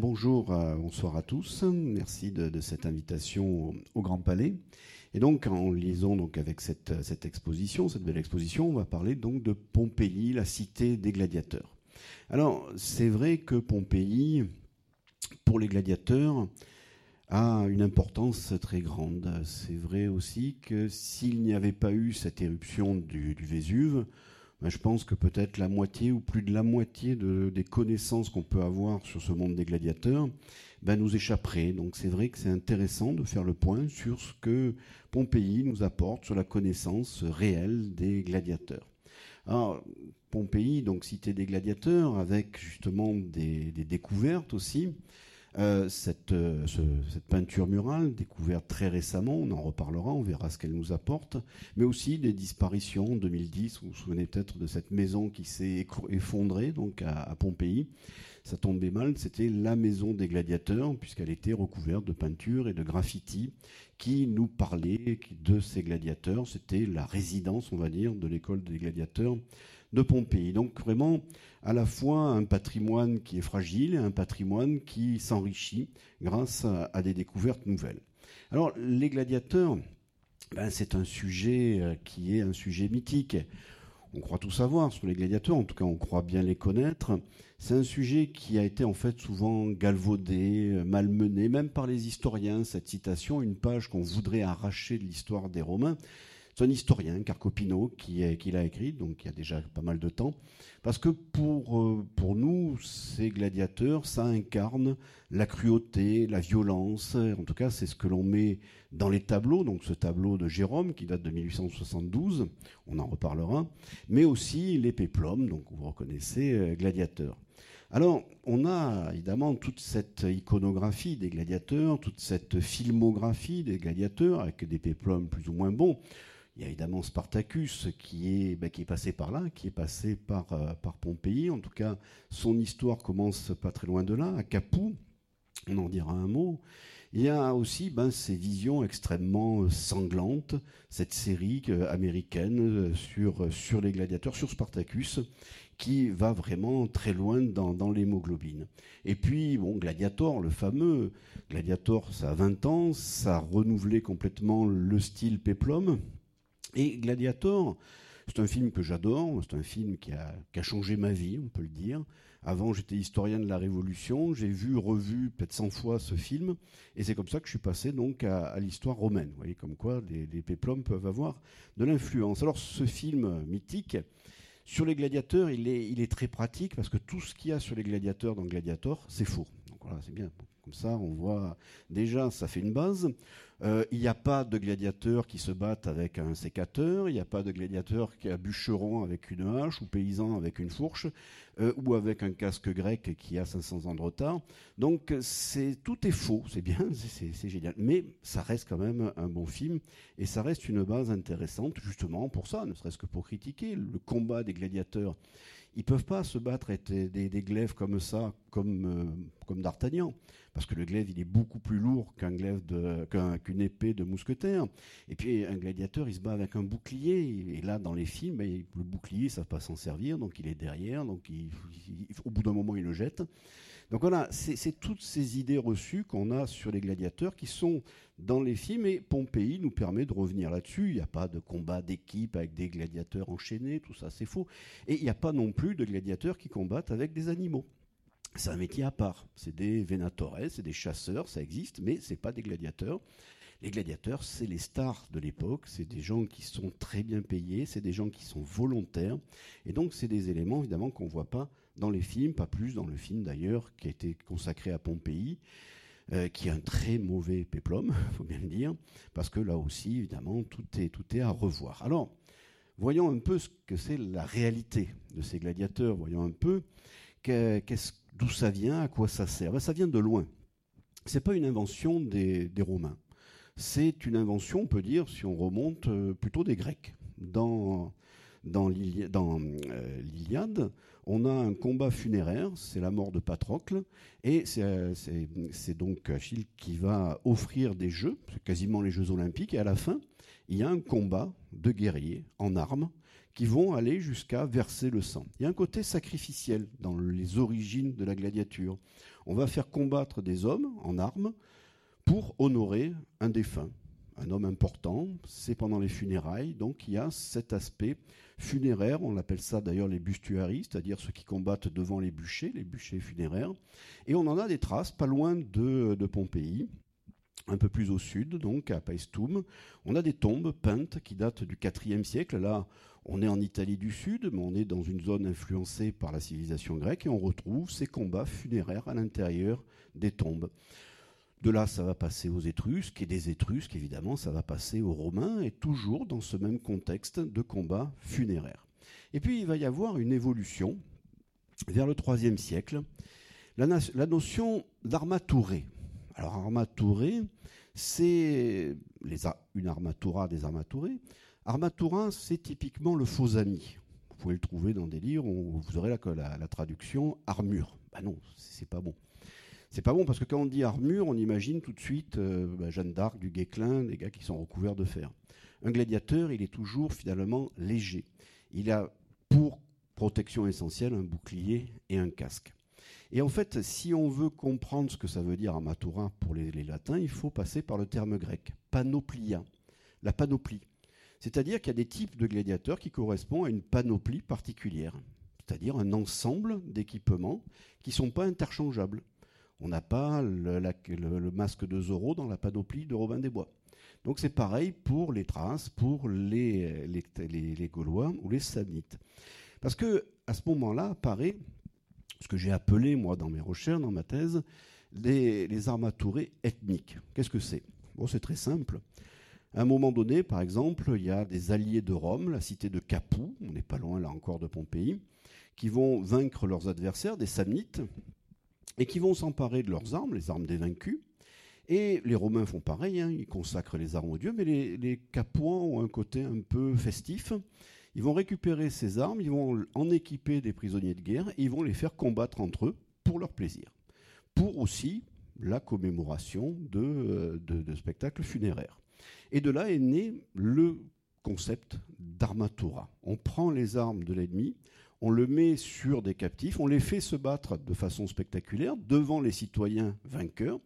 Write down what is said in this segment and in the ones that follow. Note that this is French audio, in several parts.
Bonjour, euh, bonsoir à tous. Merci de, cette invitation au, Grand Palais. Et donc, en liaison avec cette, cette, exposition, cette belle exposition, on va parler donc de Pompéi, la cité des gladiateurs. Alors, c'est vrai que Pompéi, pour les gladiateurs, a une importance très grande. C'est vrai aussi que s'il n'y avait pas eu cette éruption du, Vésuve, ben, je pense que peut-être la moitié ou plus de la moitié des connaissances qu'on peut avoir sur ce monde des gladiateurs ben, nous échapperait. Donc c'est vrai que c'est intéressant de faire le point sur ce que Pompéi nous apporte sur la connaissance réelle des gladiateurs. Alors, Pompéi, donc cité des gladiateurs, avec justement des découvertes aussi. Euh, cette, euh, cette, peinture murale, découverte très récemment, on en reparlera, on verra ce qu'elle nous apporte, mais aussi des disparitions en 2010. Vous vous souvenez peut-être de cette maison qui s'est effondrée donc à, Pompéi. Ça tombait mal, c'était la maison des gladiateurs, puisqu'elle était recouverte de peinture et de graffiti qui nous parlait de ces gladiateurs. C'était la résidence, on va dire, de l'école des gladiateurs de Pompéi. Donc vraiment, à la fois un patrimoine qui est fragile et un patrimoine qui s'enrichit grâce à, des découvertes nouvelles. Alors les gladiateurs, ben, c'est un sujet euh, qui est un sujet mythique. On croit tout savoir sur les gladiateurs, en tout cas on croit bien les connaître. C'est un sujet qui a été en fait souvent galvaudé, euh, malmené, même par les historiens. Cette citation, une page qu'on voudrait arracher de l'histoire des Romains, c'est un historien, Carcopino, qui, l'a écrit, donc il y a déjà pas mal de temps. Parce que pour, euh, pour nous, ces gladiateurs, ça incarne la cruauté, la violence. En tout cas, c'est ce que l'on met dans les tableaux. Donc ce tableau de Jérôme, qui date de 1872, on en reparlera. Mais aussi les péplums, donc vous reconnaissez, euh, gladiateurs. Alors, on a évidemment toute cette iconographie des gladiateurs, toute cette filmographie des gladiateurs, avec des péplums plus ou moins bons. Il y a évidemment Spartacus qui est, ben, qui est passé par là, qui est passé par, euh, par Pompéi. En tout cas, son histoire commence pas très loin de là, à Capoue. On en dira un mot. Il y a aussi ben, ces visions extrêmement sanglantes, cette série euh, américaine euh, sur, sur les gladiateurs, sur Spartacus, qui va vraiment très loin dans, dans l'hémoglobine. Et puis, bon, Gladiator, le fameux Gladiator, ça a 20 ans, ça a renouvelé complètement le style Peplum, et Gladiator, c'est un film que j'adore, c'est un film qui a, changé ma vie, on peut le dire. Avant, j'étais historien de la Révolution, j'ai vu, revu peut-être 100 fois ce film, et c'est comme ça que je suis passé donc à, l'histoire romaine. Vous voyez comme quoi les, les péplums peuvent avoir de l'influence. Alors ce film mythique, sur les gladiateurs, il est, il est très pratique parce que tout ce qu'il y a sur les gladiateurs dans Gladiator, c'est faux. Donc voilà, c'est bien. Comme ça, on voit déjà, ça fait une base. Euh, il n'y a pas de gladiateurs qui se battent avec un sécateur, il n'y a pas de gladiateurs qui a bûcheron avec une hache ou paysan avec une fourche euh, ou avec un casque grec qui a 500 ans de retard. Donc c'est tout est faux, c'est bien, c'est génial, mais ça reste quand même un bon film et ça reste une base intéressante justement pour ça, ne serait-ce que pour critiquer le combat des gladiateurs. Ils peuvent pas se battre avec des, glaives comme ça, comme, euh, comme d'Artagnan, parce que le glaive, il est beaucoup plus lourd qu'un glaive qu'une épée de mousquetaire. Et puis, un gladiateur, il se bat avec un bouclier. Et là, dans les films, ben, le bouclier, ça ne pas s'en servir, donc il est derrière, donc au bout d'un moment, il le jette. Donc voilà, c'est toutes ces idées reçues qu'on a sur les gladiateurs qui sont dans les films et Pompéi nous permet de revenir là-dessus. Il n'y a pas de combat d'équipe avec des gladiateurs enchaînés, tout ça c'est faux. Et il n'y a pas non plus de gladiateurs qui combattent avec des animaux. C'est un métier à part. C'est des venatores, c'est des chasseurs, ça existe, mais ce n'est pas des gladiateurs. Les gladiateurs, c'est les stars de l'époque, c'est des gens qui sont très bien payés, c'est des gens qui sont volontaires, et donc c'est des éléments évidemment qu'on voit pas dans les films, pas plus dans le film d'ailleurs qui a été consacré à Pompéi, euh, qui est un très mauvais péplum, faut bien le dire, parce que là aussi évidemment tout est tout est à revoir. Alors voyons un peu ce que c'est la réalité de ces gladiateurs, voyons un peu d'où ça vient, à quoi ça sert. Ben, ça vient de loin. C'est pas une invention des, Romains c'est une invention, on peut dire, si on remonte euh, plutôt des Grecs. Dans, euh, l'Iliade, on a un combat funéraire, c'est la mort de Patrocle, et euh, c'est donc Achille qui va offrir des jeux, quasiment les Jeux olympiques, et à la fin, il y a un combat de guerriers en armes qui vont aller jusqu'à verser le sang. Il y a un côté sacrificiel dans les origines de la gladiature. On va faire combattre des hommes en armes pour honorer un défunt, un homme important. C'est pendant les funérailles, donc il y a cet aspect funéraire. On appelle ça d'ailleurs les bustuaries, c'est-à-dire ceux qui combattent devant les bûchers, les bûchers funéraires. Et on en a des traces pas loin de, de Pompéi un peu plus au sud, donc à Paestum, on a des tombes peintes qui datent du IVe siècle. Là, on est en Italie du Sud, mais on est dans une zone influencée par la civilisation grecque et on retrouve ces combats funéraires à l'intérieur des tombes. De là, ça va passer aux Étrusques, et des Étrusques, évidemment, ça va passer aux Romains, et toujours dans ce même contexte de combat funéraire. Et puis, il va y avoir une évolution vers le IIIe siècle, la, la notion d'armaturé. Alors, armaturé, c'est une armatura des armaturés. Armatura, c'est typiquement le faux ami. Vous pouvez le trouver dans des livres où vous aurez la, traduction armure. Ben non, c'est pas bon. C'est pas bon parce que quand on dit armure, on imagine tout de suite euh, bah, Jeanne d'Arc, du Guesclin, des gars qui sont recouverts de fer. Un gladiateur, il est toujours finalement léger. Il a pour protection essentielle un bouclier et un casque. Et en fait, si on veut comprendre ce que ça veut dire armatura pour les, latins, il faut passer par le terme grec, panoplia, la panoplie. C'est-à-dire qu'il y a des types de gladiateurs qui correspondent à une panoplie particulière, c'est-à-dire un ensemble d'équipements qui ne sont pas interchangeables. On n'a pas le, masque de Zorro dans la panoplie de Robin des Bois. Donc c'est pareil pour les Thraces, pour les, les, Gaulois ou les Samnites. Parce que à ce moment-là apparaît ce que j'ai appelé, moi, dans mes recherches, dans ma thèse, les, les ethniques. Qu'est-ce que c'est? Bon, c'est très simple. À un moment donné, par exemple, il y a des alliés de Rome, la cité de Capoue, on n'est pas loin là encore de Pompéi, qui vont vaincre leurs adversaires, des Samnites, et qui vont s'emparer de leurs armes, les armes des vaincus. Et les Romains font pareil, hein, ils consacrent les armes aux dieux, mais les, les Capuans ont un côté un peu festif. Ils vont récupérer ces armes, ils vont en équiper des prisonniers de guerre et ils vont les faire combattre entre eux pour leur plaisir. Pour aussi la commémoration de, euh, de, spectacles funéraires. Et de là est né le concept d'armatura. On prend les armes de l'ennemi, on le met sur des captifs, on les fait se battre de façon spectaculaire devant les citoyens vainqueurs,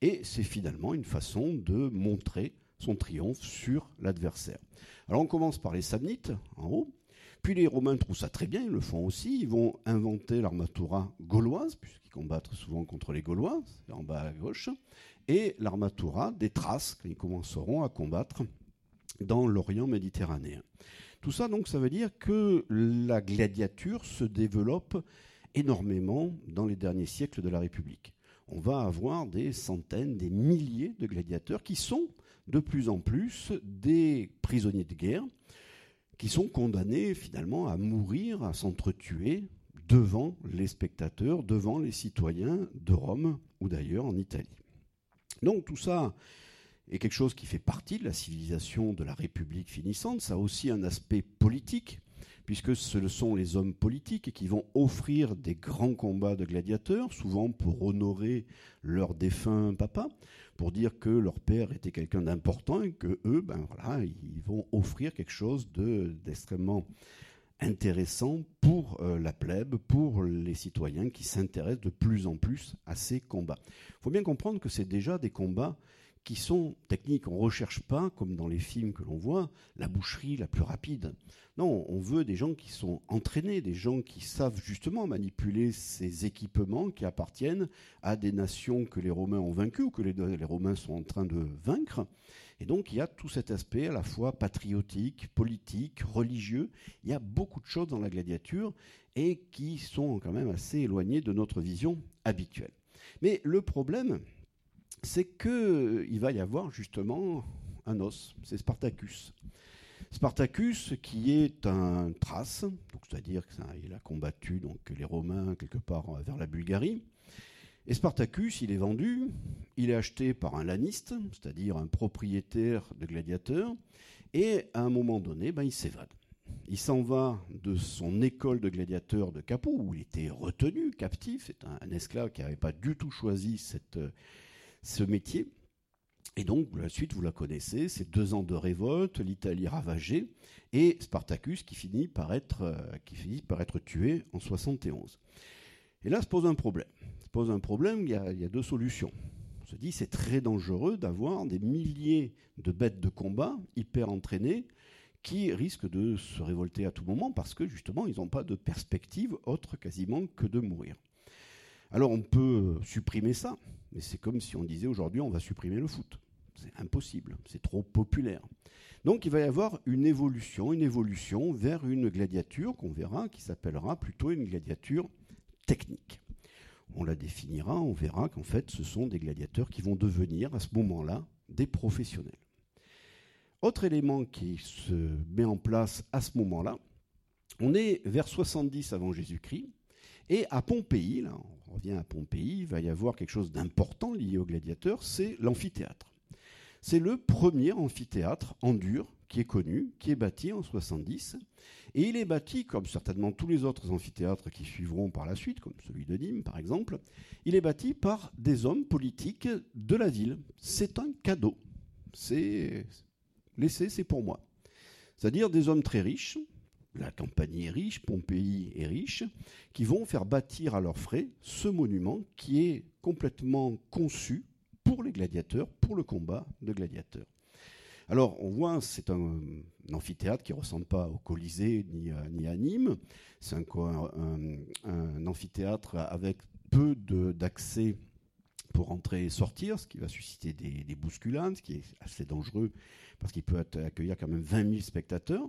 et c'est finalement une façon de montrer son triomphe sur l'adversaire. Alors on commence par les Samnites, en haut, puis les Romains trouvent ça très bien, ils le font aussi, ils vont inventer l'armatura gauloise, puisqu'ils combattent souvent contre les Gaulois, en bas à gauche, et l'armatura des Thraces, qu'ils commenceront à combattre dans l'Orient méditerranéen. Tout ça, donc, ça veut dire que la gladiature se développe énormément dans les derniers siècles de la République. On va avoir des centaines, des milliers de gladiateurs qui sont de plus en plus des prisonniers de guerre qui sont condamnés finalement à mourir, à s'entretuer devant les spectateurs, devant les citoyens de Rome ou d'ailleurs en Italie. Donc tout ça est quelque chose qui fait partie de la civilisation de la République finissante. Ça a aussi un aspect politique, puisque ce sont les hommes politiques qui vont offrir des grands combats de gladiateurs, souvent pour honorer leur défunt papa, pour dire que leur père était quelqu'un d'important et que eux, ben voilà, ils vont offrir quelque chose d'extrêmement intéressant pour euh, la plèbe, pour les citoyens qui s'intéressent de plus en plus à ces combats. Il faut bien comprendre que c'est déjà des combats qui sont techniques. On ne recherche pas, comme dans les films que l'on voit, la boucherie la plus rapide. Non, on veut des gens qui sont entraînés, des gens qui savent justement manipuler ces équipements qui appartiennent à des nations que les Romains ont vaincues ou que les, les Romains sont en train de vaincre. Et donc il y a tout cet aspect à la fois patriotique, politique, religieux. Il y a beaucoup de choses dans la gladiature et qui sont quand même assez éloignées de notre vision habituelle. Mais le problème, c'est qu'il va y avoir justement un os, c'est Spartacus. Spartacus, qui est un thrace, c'est-à-dire qu'il a combattu donc, les Romains quelque part vers la Bulgarie. Et Spartacus, il est vendu, il est acheté par un laniste, c'est-à-dire un propriétaire de gladiateurs, et à un moment donné, ben, il s'évade. Il s'en va de son école de gladiateurs de Capoue, où il était retenu, captif. C'est un, un esclave qui n'avait pas du tout choisi cette, ce métier. Et donc, la suite, vous la connaissez, c'est deux ans de révolte, l'Italie ravagée, et Spartacus qui finit par être, euh, qui finit par être tué en 71. Et là se pose un problème. pose un problème, il y a, il y a deux solutions. On se dit c'est très dangereux d'avoir des milliers de bêtes de combat hyper entraînées qui risquent de se révolter à tout moment parce que justement ils n'ont pas de perspective autre quasiment que de mourir. Alors on peut supprimer ça, mais c'est comme si on disait aujourd'hui on va supprimer le foot. C'est impossible, c'est trop populaire. Donc il va y avoir une évolution, une évolution vers une gladiature qu'on verra, qui s'appellera plutôt une gladiature technique. On la définira, on verra qu'en fait ce sont des gladiateurs qui vont devenir à ce moment-là des professionnels. Autre élément qui se met en place à ce moment-là, on est vers 70 avant Jésus-Christ, et à Pompéi, là, on revient à Pompéi, il va y avoir quelque chose d'important lié aux gladiateurs, c'est l'amphithéâtre. C'est le premier amphithéâtre en dur qui est connu, qui est bâti en 70. Et il est bâti, comme certainement tous les autres amphithéâtres qui suivront par la suite, comme celui de Nîmes par exemple, il est bâti par des hommes politiques de la ville. C'est un cadeau. C'est laissé, c'est pour moi. C'est-à-dire des hommes très riches, la Campanie est riche, Pompéi est riche, qui vont faire bâtir à leurs frais ce monument qui est complètement conçu pour les gladiateurs, pour le combat de gladiateurs. Alors, on voit, c'est un, amphithéâtre qui ne ressemble pas au Colisée ni à, Nîmes. C'est un, amphithéâtre avec peu d'accès pour entrer et sortir, ce qui va susciter des, des bousculades, ce qui est assez dangereux parce qu'il peut accueillir quand même 20 000 spectateurs.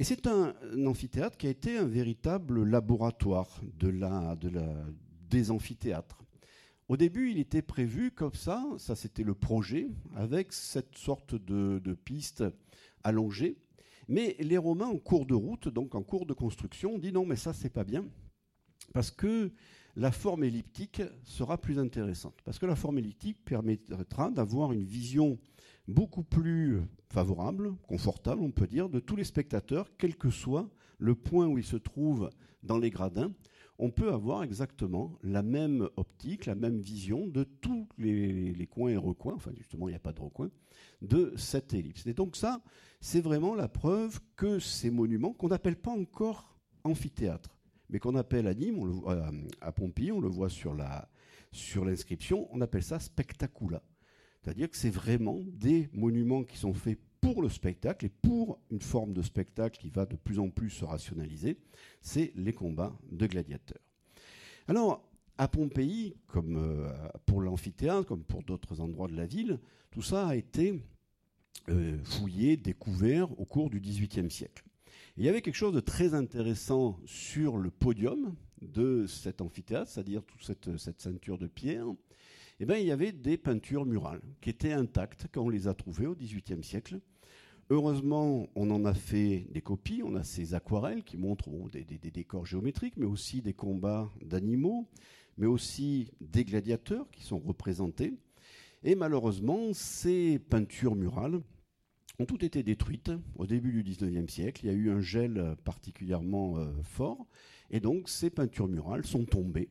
Et c'est un, amphithéâtre qui a été un véritable laboratoire de la, de la, des amphithéâtres. Au début, il était prévu comme ça, ça c'était le projet, avec cette sorte de, piste allongée. Mais les Romains, en cours de route, donc en cours de construction, ont dit non, mais ça c'est pas bien, parce que la forme elliptique sera plus intéressante. Parce que la forme elliptique permettra d'avoir une vision beaucoup plus favorable, confortable, on peut dire, de tous les spectateurs, quel que soit le point où ils se trouvent dans les gradins, on peut avoir exactement la même optique, la même vision de tous les, coins et recoins, enfin justement il n'y a pas de recoins, de cette ellipse. Et donc ça, c'est vraiment la preuve que ces monuments, qu'on n'appelle pas encore amphithéâtre, mais qu'on appelle à Nîmes, euh, à Pompéi, on le voit sur l'inscription, on appelle ça spectacula. C'est-à-dire que c'est vraiment des monuments qui sont faits pour le spectacle et pour une forme de spectacle qui va de plus en plus se rationaliser, c'est les combats de gladiateurs. Alors, à Pompéi, comme euh, pour l'amphithéâtre, comme pour d'autres endroits de la ville, tout ça a été euh, fouillé, découvert au cours du XVIIIe siècle. il y avait quelque chose de très intéressant sur le podium de cet amphithéâtre, c'est-à-dire toute cette, cette, ceinture de pierre. Eh bien, il y avait des peintures murales qui étaient intactes quand on les a trouvées au XVIIIe siècle. Heureusement, on en a fait des copies. On a ces aquarelles qui montrent des, décors géométriques, mais aussi des combats d'animaux, mais aussi des gladiateurs qui sont représentés. Et malheureusement, ces peintures murales ont toutes été détruites au début du XIXe siècle. Il y a eu un gel particulièrement euh, fort, et donc ces peintures murales sont tombées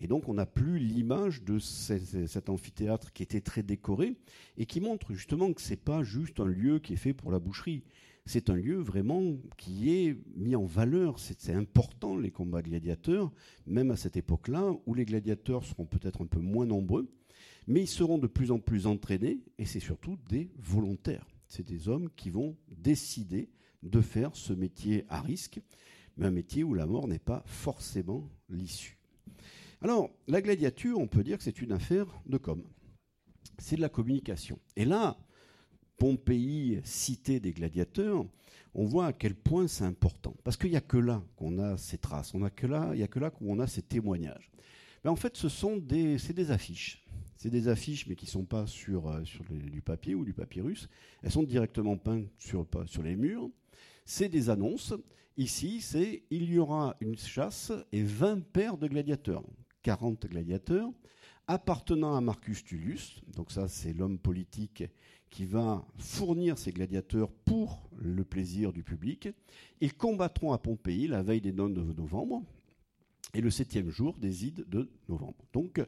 et donc on n'a plus l'image de cet amphithéâtre qui était très décoré et qui montre justement que ce n'est pas juste un lieu qui est fait pour la boucherie. C'est un lieu vraiment qui est mis en valeur. C'est important les combats gladiateurs, même à cette époque-là où les gladiateurs seront peut-être un peu moins nombreux, mais ils seront de plus en plus entraînés et c'est surtout des volontaires. C'est des hommes qui vont décider de faire ce métier à risque, mais un métier où la mort n'est pas forcément l'issue. Alors, la gladiature, on peut dire que c'est une affaire de com. C'est de la communication. Et là, Pompéi, cité des gladiateurs, on voit à quel point c'est important. Parce qu'il n'y a que là qu'on a ces traces, on a que là, il n'y a que là qu'on a ces témoignages. Mais en fait, ce sont des, c'est des affiches. C'est des affiches, mais qui ne sont pas sur, euh, du papier ou du papyrus. Elles sont directement peintes sur, sur les murs. C'est des annonces. Ici, c'est il y aura une chasse et 20 paires de gladiateurs. 40 gladiateurs, appartenant à Marcus Tullius, donc ça c'est l'homme politique qui va fournir ces gladiateurs pour le plaisir du public. Ils combattront à Pompéi la veille des nonnes de novembre et le septième jour des ides de novembre. Donc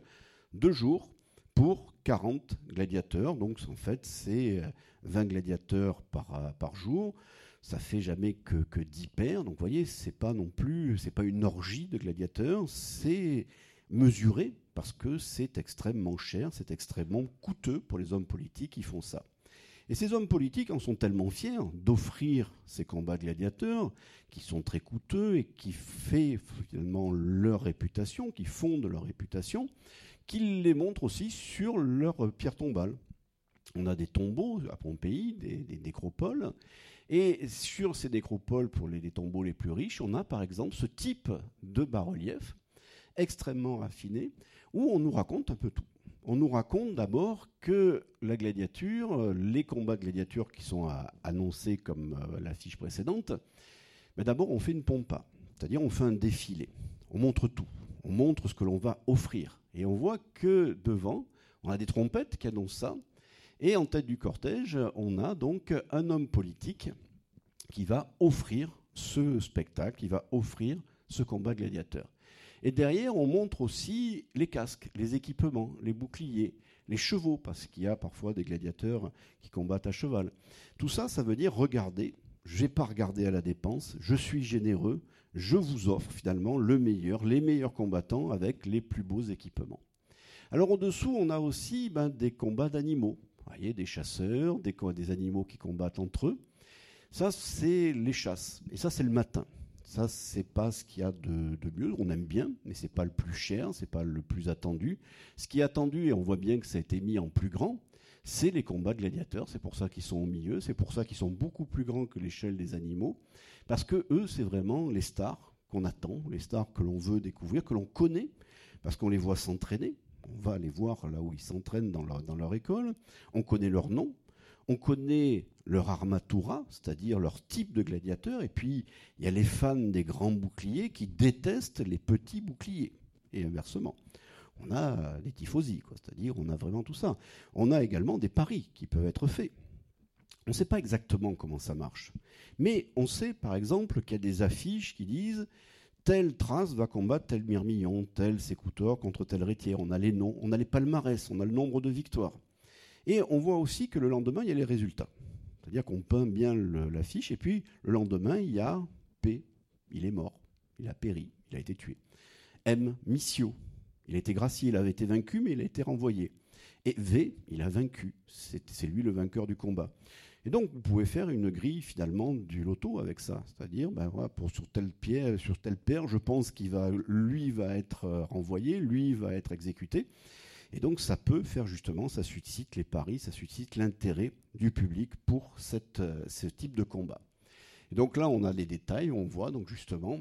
deux jours pour 40 gladiateurs. Donc en fait c'est 20 gladiateurs par, par jour. Ça fait jamais que, que 10 paires. Donc vous voyez, c'est pas non plus, c'est pas une orgie de gladiateurs, c'est mesuré parce que c'est extrêmement cher, c'est extrêmement coûteux pour les hommes politiques qui font ça. Et ces hommes politiques en sont tellement fiers d'offrir ces combats gladiateurs, qui sont très coûteux et qui fait finalement leur réputation, qui fondent leur réputation, qu'ils les montrent aussi sur leur pierre tombale. On a des tombeaux à Pompéi, des, nécropoles, et sur ces nécropoles, pour les tombeaux les plus riches, on a par exemple ce type de bas-relief extrêmement raffiné, où on nous raconte un peu tout. On nous raconte d'abord que la gladiature, euh, les combats de gladiature qui sont annoncés comme euh, l'affiche précédente, mais d'abord on fait une pompa, c'est-à-dire on fait un défilé. On montre tout. On montre ce que l'on va offrir. Et on voit que devant, on a des trompettes qui annoncent ça. Et en tête du cortège, on a donc un homme politique qui va offrir ce spectacle, qui va offrir ce combat gladiateur. Et derrière, on montre aussi les casques, les équipements, les boucliers, les chevaux, parce qu'il y a parfois des gladiateurs qui combattent à cheval. Tout ça, ça veut dire regardez, je n'ai pas regardé à la dépense, je suis généreux, je vous offre finalement le meilleur, les meilleurs combattants avec les plus beaux équipements. Alors au-dessous, on a aussi ben, des combats d'animaux. Vous voyez, des chasseurs, des, des animaux qui combattent entre eux. Ça, c'est les chasses. Et ça, c'est le matin. Ça, c'est pas ce qu'il y a de, mieux. On aime bien, mais c'est pas le plus cher, c'est pas le plus attendu. Ce qui est attendu, et on voit bien que ça a été mis en plus grand, c'est les combats gladiateurs. C'est pour ça qu'ils sont au milieu. C'est pour ça qu'ils sont beaucoup plus grands que l'échelle des animaux, parce que eux, c'est vraiment les stars qu'on attend, les stars que l'on veut découvrir, que l'on connaît, parce qu'on les voit s'entraîner. On va aller voir là où ils s'entraînent dans leur école. On connaît leur nom, on connaît leur armatura, c'est-à-dire leur type de gladiateur, et puis il y a les fans des grands boucliers qui détestent les petits boucliers, et inversement. On a des tifosi, c'est-à-dire on a vraiment tout ça. On a également des paris qui peuvent être faits. On ne sait pas exactement comment ça marche, mais on sait par exemple qu'il y a des affiches qui disent telle trace va combattre tel mirmillon, tel sécouteur contre tel rétier. On a les noms, on a les palmarès, on a le nombre de victoires. Et on voit aussi que le lendemain, il y a les résultats. C'est-à-dire qu'on peint bien l'affiche, et puis le lendemain, il y a P, il est mort, il a péri, il a été tué. M, Missio, il a été gracié, il avait été vaincu, mais il a été renvoyé. Et V, il a vaincu, c'est lui le vainqueur du combat. Et donc, vous pouvez faire une grille finalement du loto avec ça. C'est-à-dire, ben pour sur tel pied, sur tel père, je pense qu'il va, lui va être euh, renvoyé, lui va être exécuté. Et donc ça peut faire justement, ça suscite les paris, ça suscite l'intérêt du public pour euh, ce type de combat. Et donc là, on a les détails, on voit donc justement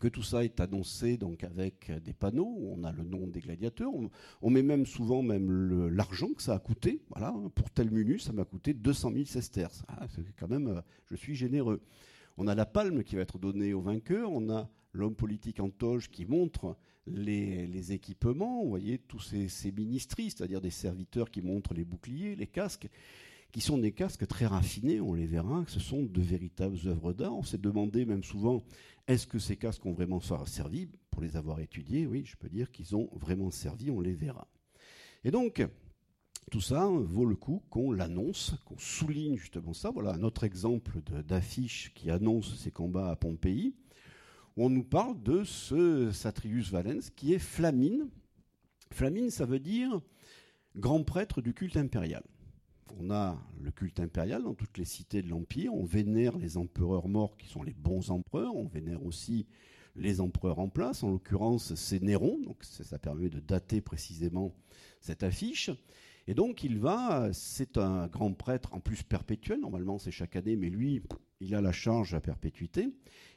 que tout ça est annoncé donc avec des panneaux, on a le nom des gladiateurs, on, met même souvent même l'argent que ça a coûté. Voilà, pour tel menu, ça m'a coûté 200 000 sesterces. Ah, c'est quand même, euh, je suis généreux. On a la palme qui va être donnée au vainqueur, on a l'homme politique en toge qui montre les, équipements, vous voyez, tous ces, ces ministries, c'est-à-dire des serviteurs qui montrent les boucliers, les casques, qui sont des casques très raffinés, on les verra, ce sont de véritables œuvres d'art. On s'est demandé même souvent, est-ce que ces casques ont vraiment servi Pour les avoir étudiés, oui, je peux dire qu'ils ont vraiment servi, on les verra. Et donc, tout ça vaut le coup qu'on l'annonce, qu'on souligne justement ça. Voilà un autre exemple d'affiche qui annonce ces combats à Pompéi on nous parle de ce Satrius Valens qui est Flamine. Flamine, ça veut dire grand prêtre du culte impérial. On a le culte impérial dans toutes les cités de l'Empire. On vénère les empereurs morts qui sont les bons empereurs. On vénère aussi les empereurs en place. En l'occurrence, c'est Néron. Donc ça permet de dater précisément cette affiche. Et donc il va, c'est un grand prêtre en plus perpétuel. Normalement c'est chaque année, mais lui, il a la charge à perpétuité.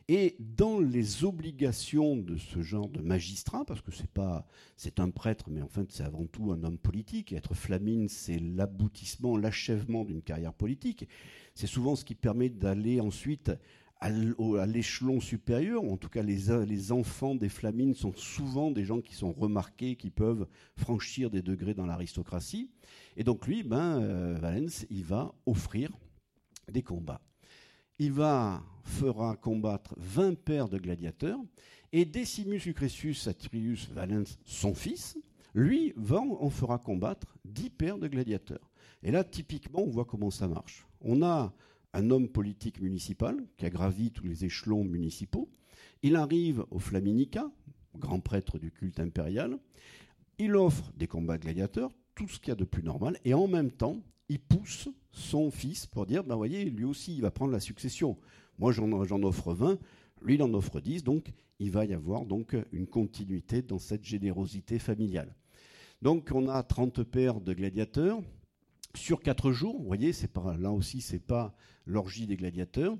Et dans les obligations de ce genre de magistrat, parce que c'est pas, c'est un prêtre, mais en fait c'est avant tout un homme politique. être flamine, c'est l'aboutissement, l'achèvement d'une carrière politique. C'est souvent ce qui permet d'aller ensuite à l'échelon supérieur, en tout cas les, les enfants des flamines sont souvent des gens qui sont remarqués, qui peuvent franchir des degrés dans l'aristocratie. Et donc lui, ben, euh, Valens, il va offrir des combats il va, fera combattre 20 paires de gladiateurs, et Decimus Lucretius Atrius Valens, son fils, lui, va, en fera combattre 10 paires de gladiateurs. Et là, typiquement, on voit comment ça marche. On a un homme politique municipal qui a gravi tous les échelons municipaux. Il arrive au Flaminica, grand prêtre du culte impérial. Il offre des combats gladiateurs, tout ce qu'il y a de plus normal, et en même temps, il pousse son fils pour dire, ben voyez, lui aussi, il va prendre la succession. Moi, j'en offre 20, lui, il en offre 10, donc il va y avoir donc une continuité dans cette générosité familiale. Donc, on a 30 paires de gladiateurs sur 4 jours. Vous voyez, là aussi, c'est pas l'orgie des gladiateurs.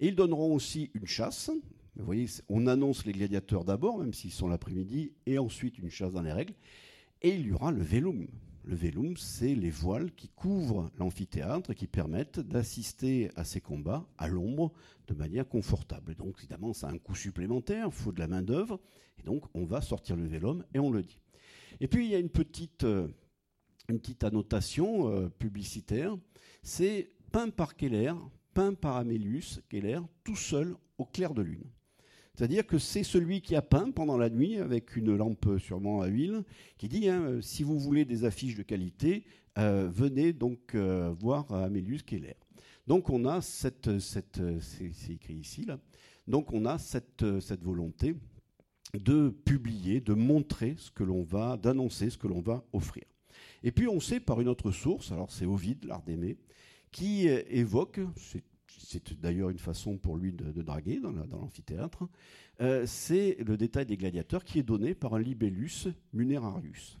Et ils donneront aussi une chasse. Vous voyez, on annonce les gladiateurs d'abord, même s'ils sont l'après-midi, et ensuite une chasse dans les règles. Et il y aura le vélum. Le vélum, c'est les voiles qui couvrent l'amphithéâtre et qui permettent d'assister à ces combats à l'ombre de manière confortable. donc, évidemment, ça a un coût supplémentaire, il faut de la main-d'œuvre, et donc on va sortir le vélum et on le dit. Et puis, il y a une petite, euh, une petite annotation euh, publicitaire c'est peint par Keller, peint par Amélius Keller, tout seul au clair de lune. C'est-à-dire que c'est celui qui a peint pendant la nuit avec une lampe sûrement à huile, qui dit hein, euh, si vous voulez des affiches de qualité, euh, venez donc voir Amélius Keller. Donc on a cette, c'est écrit ici là, donc on a cette volonté de publier, de montrer ce que l'on va, d'annoncer ce que l'on va offrir. Et puis on sait par une autre source, alors c'est Ovide, l'art qui évoque, c'est c'est d'ailleurs une façon pour lui de, draguer dans l'amphithéâtre, euh, c'est le détail des gladiateurs qui est donné par un libellus munerarius.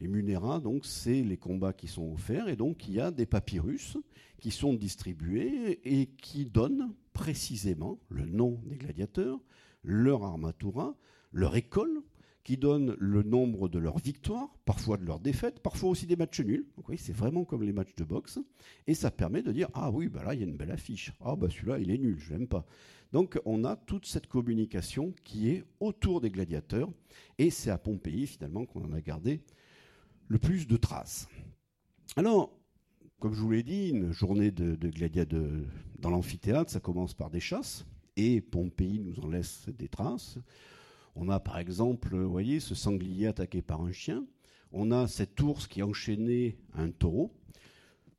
Les munera, donc, c'est les combats qui sont offerts, et donc il y a des papyrus qui sont distribués et qui donnent précisément le nom des gladiateurs, leur armatura, leur école, qui donnent le nombre de leurs victoires, parfois de leurs défaites, parfois aussi des matchs nuls. C'est vraiment comme les matchs de boxe. Et ça permet de dire ah oui, bah là il y a une belle affiche. Ah bah celui-là il est nul, je l'aime pas. Donc on a toute cette communication qui est autour des gladiateurs. Et c'est à Pompéi finalement qu'on en a gardé le plus de traces. Alors, comme je vous l'ai dit, une journée de, de dans l'amphithéâtre, ça commence par des chasses. Et Pompéi nous en laisse des traces. On a par exemple, voyez, ce sanglier attaqué par un chien. On a cet ours qui a enchaîné un taureau.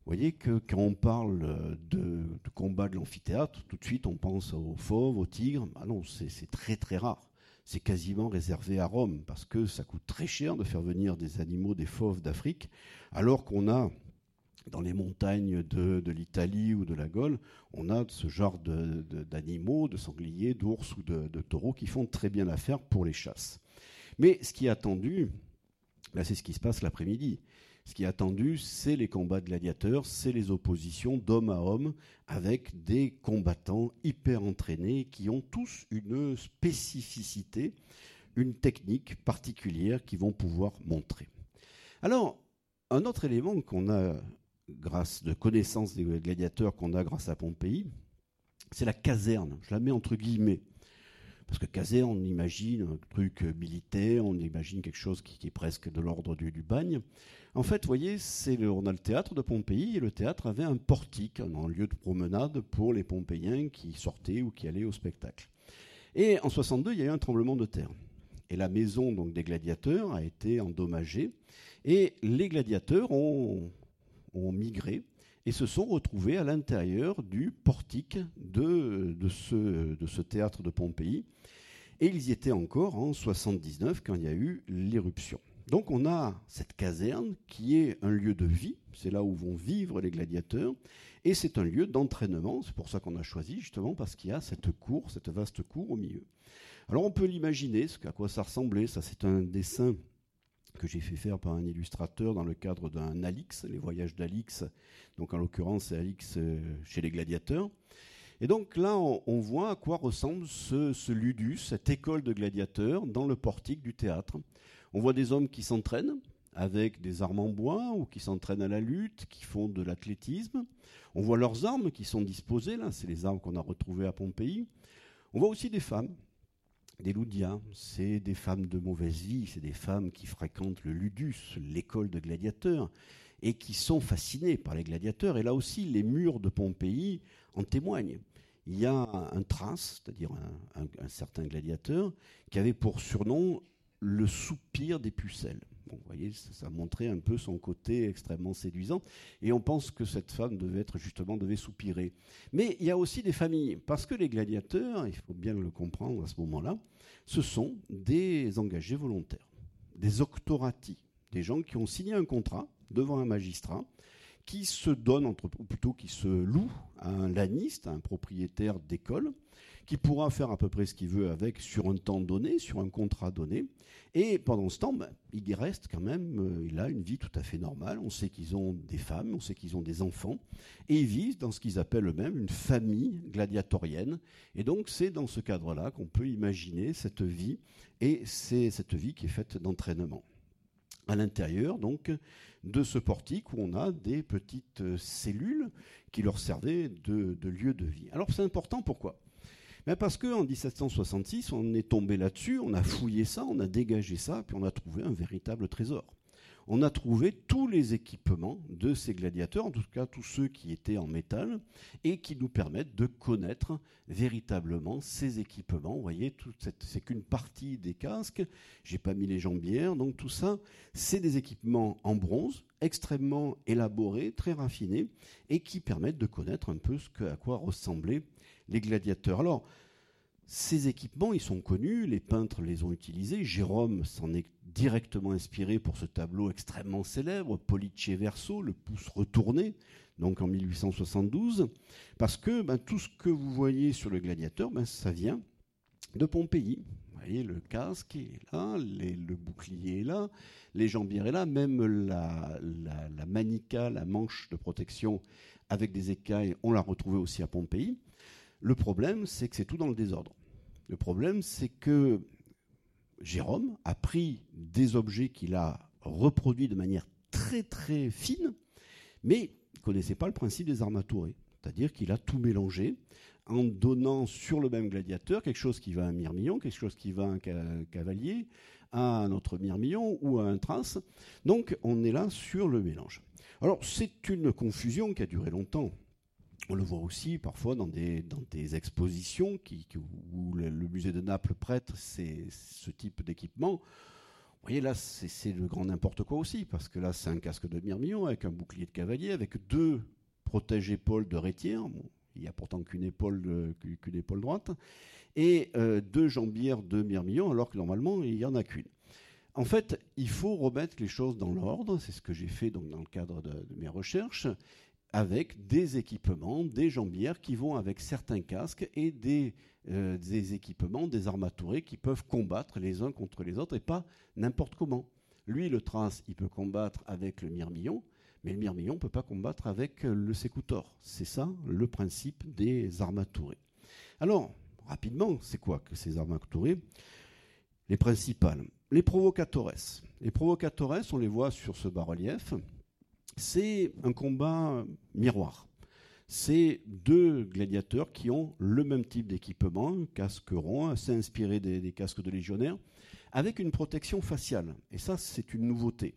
Vous voyez que quand on parle de, combat de l'amphithéâtre, tout de suite on pense aux fauves, aux tigres. Ah non, c'est très très rare. C'est quasiment réservé à Rome parce que ça coûte très cher de faire venir des animaux, des fauves d'Afrique, alors qu'on a dans les montagnes de, l'Italie ou de la Gaule, on a ce genre d'animaux, de, sangliers, d'ours ou de, taureaux qui font très bien l'affaire pour les chasses. Mais ce qui est attendu, là c'est ce qui se passe l'après-midi. Ce qui est attendu, c'est les combats de gladiateurs, c'est les oppositions d'homme à homme avec des combattants hyper entraînés qui ont tous une spécificité, une technique particulière qu'ils vont pouvoir montrer. Alors, un autre élément qu'on a grâce de connaissances des gladiateurs qu'on a grâce à Pompéi, c'est la caserne. Je la mets entre guillemets. Parce que caserne, on imagine un truc militaire, on imagine quelque chose qui, est presque de l'ordre du, bagne. En fait, vous voyez, le, on a le théâtre de Pompéi, et le théâtre avait un portique, un lieu de promenade pour les Pompéiens qui sortaient ou qui allaient au spectacle. Et en 62, il y a eu un tremblement de terre. Et la maison donc, des gladiateurs a été endommagée. Et les gladiateurs ont, ont migré et se sont retrouvés à l'intérieur du portique de, de, ce, de ce théâtre de Pompéi. Et ils y étaient encore en 79 quand il y a eu l'éruption. Donc on a cette caserne qui est un lieu de vie, c'est là où vont vivre les gladiateurs, et c'est un lieu d'entraînement, c'est pour ça qu'on a choisi justement parce qu'il y a cette cour, cette vaste cour au milieu. Alors on peut l'imaginer, à quoi ça ressemblait, ça c'est un dessin que j'ai fait faire par un illustrateur dans le cadre d'un Alix, les voyages d'Alix. Donc en l'occurrence, c'est Alix euh, chez les gladiateurs. Et donc là, on, voit à quoi ressemble ce, ludus, cette école de gladiateurs dans le portique du théâtre. On voit des hommes qui s'entraînent avec des armes en bois ou qui s'entraînent à la lutte, qui font de l'athlétisme. On voit leurs armes qui sont disposées, là, c'est les armes qu'on a retrouvées à Pompéi. On voit aussi des femmes des Loudias, c'est des femmes de mauvaise vie, c'est des femmes qui fréquentent le ludus, l'école de gladiateurs, et qui sont fascinées par les gladiateurs. Et là aussi, les murs de Pompéi en témoignent. Il y a un trace, c'est-à-dire un, certain gladiateur, qui avait pour surnom le soupir des pucelles. Bon, vous voyez, ça, montrait un peu son côté extrêmement séduisant. Et on pense que cette femme devait être justement, devait soupirer. Mais il y a aussi des familles, parce que les gladiateurs, il faut bien le comprendre à ce moment-là, ce sont des engagés volontaires, des octoratis, des gens qui ont signé un contrat devant un magistrat qui se donne, entre, ou plutôt qui se loue à un laniste, à un propriétaire d'école, qui pourra faire à peu près ce qu'il veut avec sur un temps donné, sur un contrat donné. Et pendant ce temps, ben, il reste quand même, euh, il a une vie tout à fait normale. On sait qu'ils ont des femmes, on sait qu'ils ont des enfants, et ils vivent dans ce qu'ils appellent eux-mêmes une famille gladiatorienne. Et donc c'est dans ce cadre-là qu'on peut imaginer cette vie, et c'est cette vie qui est faite d'entraînement. À l'intérieur, donc, de ce portique où on a des petites euh, cellules qui leur servaient de lieu de vie. Alors c'est important, pourquoi? Mais parce qu'en 1766, on est tombé là-dessus, on a fouillé ça, on a dégagé ça, puis on a trouvé un véritable trésor. On a trouvé tous les équipements de ces gladiateurs, en tout cas tous ceux qui étaient en métal, et qui nous permettent de connaître véritablement ces équipements. Vous voyez, c'est qu'une partie des casques. J'ai pas mis les jambières, donc tout ça, c'est des équipements en bronze, extrêmement élaborés, très raffinés, et qui permettent de connaître un peu à quoi ressemblaient les gladiateurs. Alors, ces équipements, ils sont connus, les peintres les ont utilisés. Jérôme s'en est directement inspiré pour ce tableau extrêmement célèbre, Pollice Verso, le pouce retourné, donc en 1872, parce que ben, tout ce que vous voyez sur le gladiateur, ben, ça vient de Pompéi. Vous voyez, le casque est là, le bouclier est là, les jambières est là, même la, la, la manica, la manche de protection avec des écailles, on l'a retrouvée aussi à Pompéi. Le problème, c'est que c'est tout dans le désordre. Le problème, c'est que Jérôme a pris des objets qu'il a reproduits de manière très très fine, mais ne connaissait pas le principe des armaturés. C'est-à-dire qu'il a tout mélangé en donnant sur le même gladiateur quelque chose qui va à un mirmillon, quelque chose qui va à un cavalier, à un autre mirmillon ou à un trace. Donc on est là sur le mélange. Alors c'est une confusion qui a duré longtemps. On le voit aussi parfois dans des, dans des expositions qui, où le, musée de Naples prête ce type d'équipement. Vous voyez là, c'est le grand n'importe quoi aussi, parce que là, c'est un casque de mirmillon avec un bouclier de cavalier, avec deux protège-épaules de rétière. il n'y a pourtant qu'une épaule, qu'une épaule droite, et euh, deux jambières de mirmillon, alors que normalement, il n'y en a qu'une. En fait, il faut remettre les choses dans l'ordre. C'est ce que j'ai fait donc dans le cadre de mes recherches avec des équipements, des jambières qui vont avec certains casques et des, euh, des équipements, des armaturés qui peuvent combattre les uns contre les autres et pas n'importe comment. Lui, le trace, il peut combattre avec le mirmillon, mais le mirmillon ne peut pas combattre avec le sécoutor. C'est ça le principe des armaturés. Alors, rapidement, c'est quoi que ces armaturés Les principales. Les provocatores. Les provocatores, on les voit sur ce bas-relief c'est un combat miroir. C'est deux gladiateurs qui ont le même type d'équipement, casque rond, assez inspiré des, casques de légionnaires, avec une protection faciale. Et ça, c'est une nouveauté.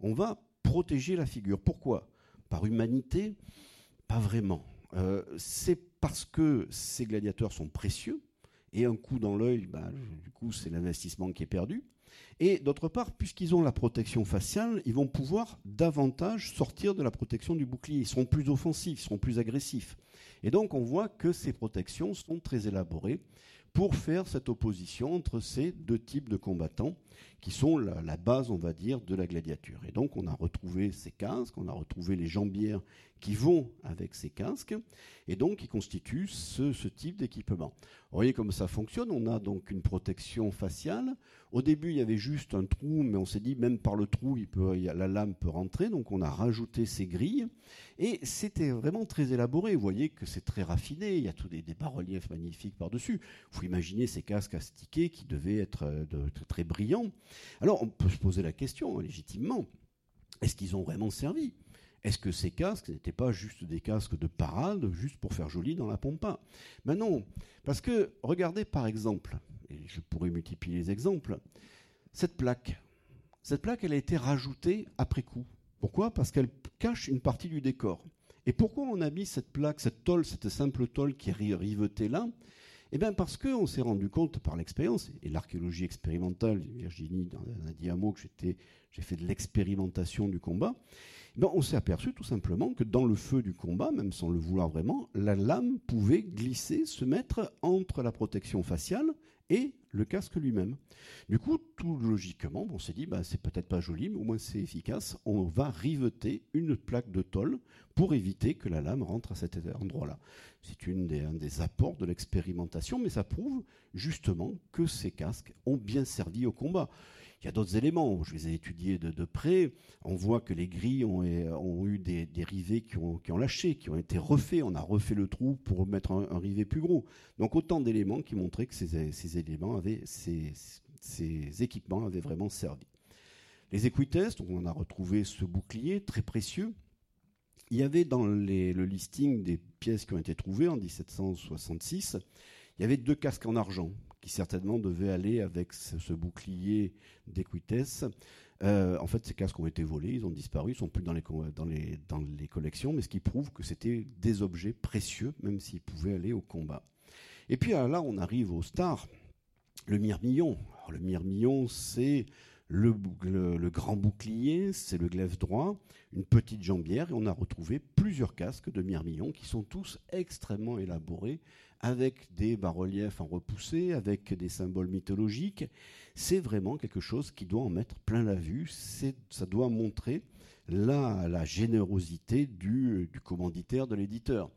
On va protéger la figure. Pourquoi? Par humanité? Pas vraiment. Euh, c'est parce que ces gladiateurs sont précieux, et un coup dans l'œil, bah, du coup, c'est l'investissement qui est perdu. Et d'autre part, puisqu'ils ont la protection faciale, ils vont pouvoir davantage sortir de la protection du bouclier. Ils seront plus offensifs, ils seront plus agressifs. Et donc on voit que ces protections sont très élaborées pour faire cette opposition entre ces deux types de combattants qui sont la, base, on va dire, de la gladiature. Et donc on a retrouvé ces casques, on a retrouvé les jambières qui vont avec ces casques, et donc qui constituent ce, type d'équipement. Vous voyez comment ça fonctionne, on a donc une protection faciale, au début, il y avait juste un trou, mais on s'est dit, même par le trou, la lame peut rentrer. Donc, on a rajouté ces grilles. Et c'était vraiment très élaboré. Vous voyez que c'est très raffiné. Il y a tous des, bas-reliefs magnifiques par-dessus. Il faut imaginer ces casques astiqués qui devaient être euh, très brillants. Alors, on peut se poser la question, légitimement, est-ce qu'ils ont vraiment servi? Est-ce que ces casques n'étaient pas juste des casques de parade, juste pour faire joli dans la pompa Ben non, parce que regardez par exemple, et je pourrais multiplier les exemples, cette plaque. Cette plaque, elle a été rajoutée après coup. Pourquoi? Parce qu'elle cache une partie du décor. Et pourquoi on a mis cette plaque, cette tôle, cette simple tôle qui est rivetée là? Eh bien parce qu'on s'est rendu compte par l'expérience, et l'archéologie expérimentale, Virginie en a dit un mot que j'ai fait de l'expérimentation du combat, eh ben, on s'est aperçu tout simplement que dans le feu du combat, même sans le vouloir vraiment, la lame pouvait glisser, se mettre entre la protection faciale et le casque lui-même. Du coup, tout logiquement, on s'est dit, bah, c'est peut-être pas joli, mais au moins c'est efficace. On va riveter une plaque de tôle pour éviter que la lame rentre à cet endroit-là. C'est une un des apports de l'expérimentation, mais ça prouve justement que ces casques ont bien servi au combat. Il y a d'autres éléments, je les ai étudiés de, près. On voit que les grilles ont, eu des, rivets qui ont, lâché, qui ont été refaits. On a refait le trou pour mettre un, rivet plus gros. Donc autant d'éléments qui montraient que ces, éléments avaient, ces, équipements avaient vraiment servi. Les équitests, on a retrouvé ce bouclier très précieux. Il y avait dans le listing des pièces qui ont été trouvées en 1766, il y avait deux casques en argent qui certainement devait aller avec ce, bouclier d'Equites. Euh, en fait, ces casques ont été volés, ils ont disparu, ils sont plus dans les, collections, mais ce qui prouve que c'était des objets précieux, même s'ils pouvaient aller au combat. Et puis là, on arrive au star, le mirmillon. le mirmillon, c'est le, le, grand bouclier, c'est le glaive droit, une petite jambière, et on a retrouvé plusieurs casques de mirmillon qui sont tous extrêmement élaborés avec des bas-reliefs en repoussé, avec des symboles mythologiques. C'est vraiment quelque chose qui doit en mettre plein la vue. Ça doit montrer la, la générosité du, commanditaire, de l'éditeur.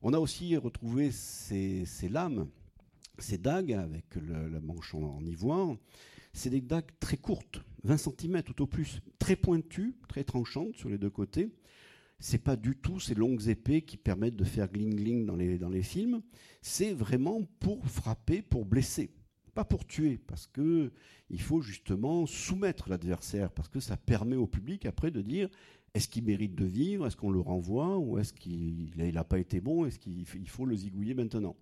On a aussi retrouvé ces, lames, ces dagues avec la manche en, en ivoire. C'est des dagues très courtes, 20 cm tout au plus, très pointues, très tranchantes sur les deux côtés c'est pas du tout ces longues épées qui permettent de faire gling gling dans les, dans les films. C'est vraiment pour frapper, pour blesser, pas pour tuer, parce que il faut justement soumettre l'adversaire, parce que ça permet au public après de dire est-ce qu'il mérite de vivre, est-ce qu'on le renvoie, ou est-ce qu'il n'a pas été bon, est-ce qu'il faut le zigouiller maintenant?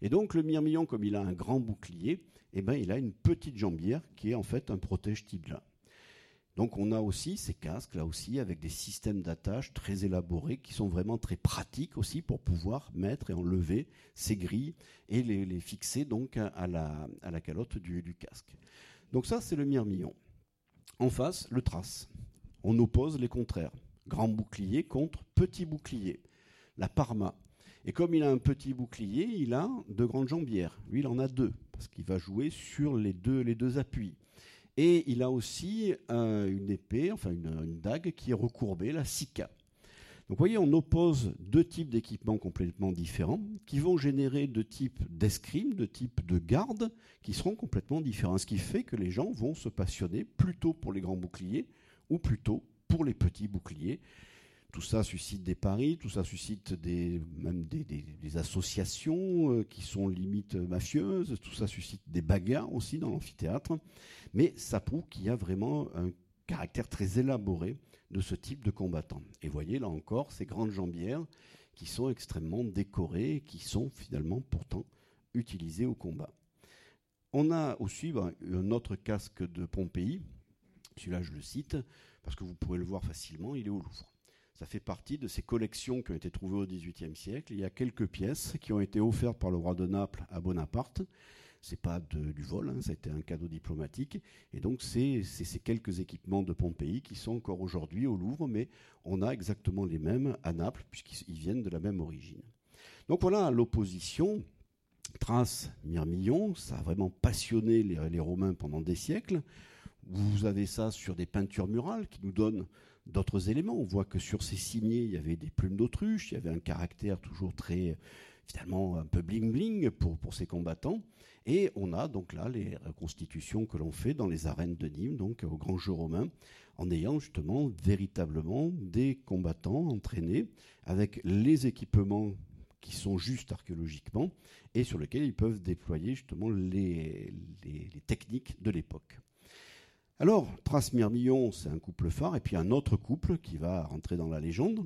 Et donc le mirmillon, comme il a un grand bouclier, eh ben, il a une petite jambière qui est en fait un protège tibia. Donc on a aussi ces casques là aussi avec des systèmes d'attache très élaborés qui sont vraiment très pratiques aussi pour pouvoir mettre et enlever ces grilles et les, fixer donc à la, calotte du, casque. Donc ça c'est le mirmillon. En face le trace. On oppose les contraires. Grand bouclier contre petit bouclier. La parma. Et comme il a un petit bouclier, il a de grandes jambières. Lui, il en a deux, parce qu'il va jouer sur les deux, les deux appuis. Et il a aussi une épée, enfin une, dague qui est recourbée, la sika. Donc vous voyez, on oppose deux types d'équipements complètement différents qui vont générer deux types d'escrime, deux types de garde qui seront complètement différents. Ce qui fait que les gens vont se passionner plutôt pour les grands boucliers ou plutôt pour les petits boucliers. Tout ça suscite des paris, tout ça suscite même des, associations euh, qui sont limite mafieuses, tout ça suscite des bagarres aussi dans l'amphithéâtre, mais ça prouve qu'il y a vraiment un caractère très élaboré de ce type de combattant. Et voyez là encore ces grandes jambières qui sont extrêmement décorées et qui sont finalement pourtant utilisées au combat. On a aussi ben, un autre casque de Pompéi, celui-là je le cite, parce que vous pourrez le voir facilement, il est au Louvre. Ça fait partie de ces collections qui ont été trouvées au XVIIIe siècle. Il y a quelques pièces qui ont été offertes par le roi de Naples à Bonaparte. C'est pas du vol, hein, ça a été un cadeau diplomatique. Et donc c'est ces quelques équipements de Pompéi qui sont encore aujourd'hui au Louvre, mais on a exactement les mêmes à Naples puisqu'ils viennent de la même origine. Donc voilà l'opposition. Trace, Mirmillon, ça a vraiment passionné les Romains pendant des siècles. Vous avez ça sur des peintures murales qui nous donnent d'autres éléments. On voit que sur ces cimiers, il y avait des plumes d'autruche, il y avait un caractère toujours très, finalement, un peu bling-bling pour, pour ces combattants. Et on a donc là les reconstitutions que l'on fait dans les arènes de Nîmes, donc au grand jeu romain, en ayant justement véritablement des combattants entraînés avec les équipements qui sont justes archéologiquement et sur lesquels ils peuvent déployer justement les techniques de l'époque. Alors, Trace Mirmillon, c'est un couple phare, et puis un autre couple qui va rentrer dans la légende.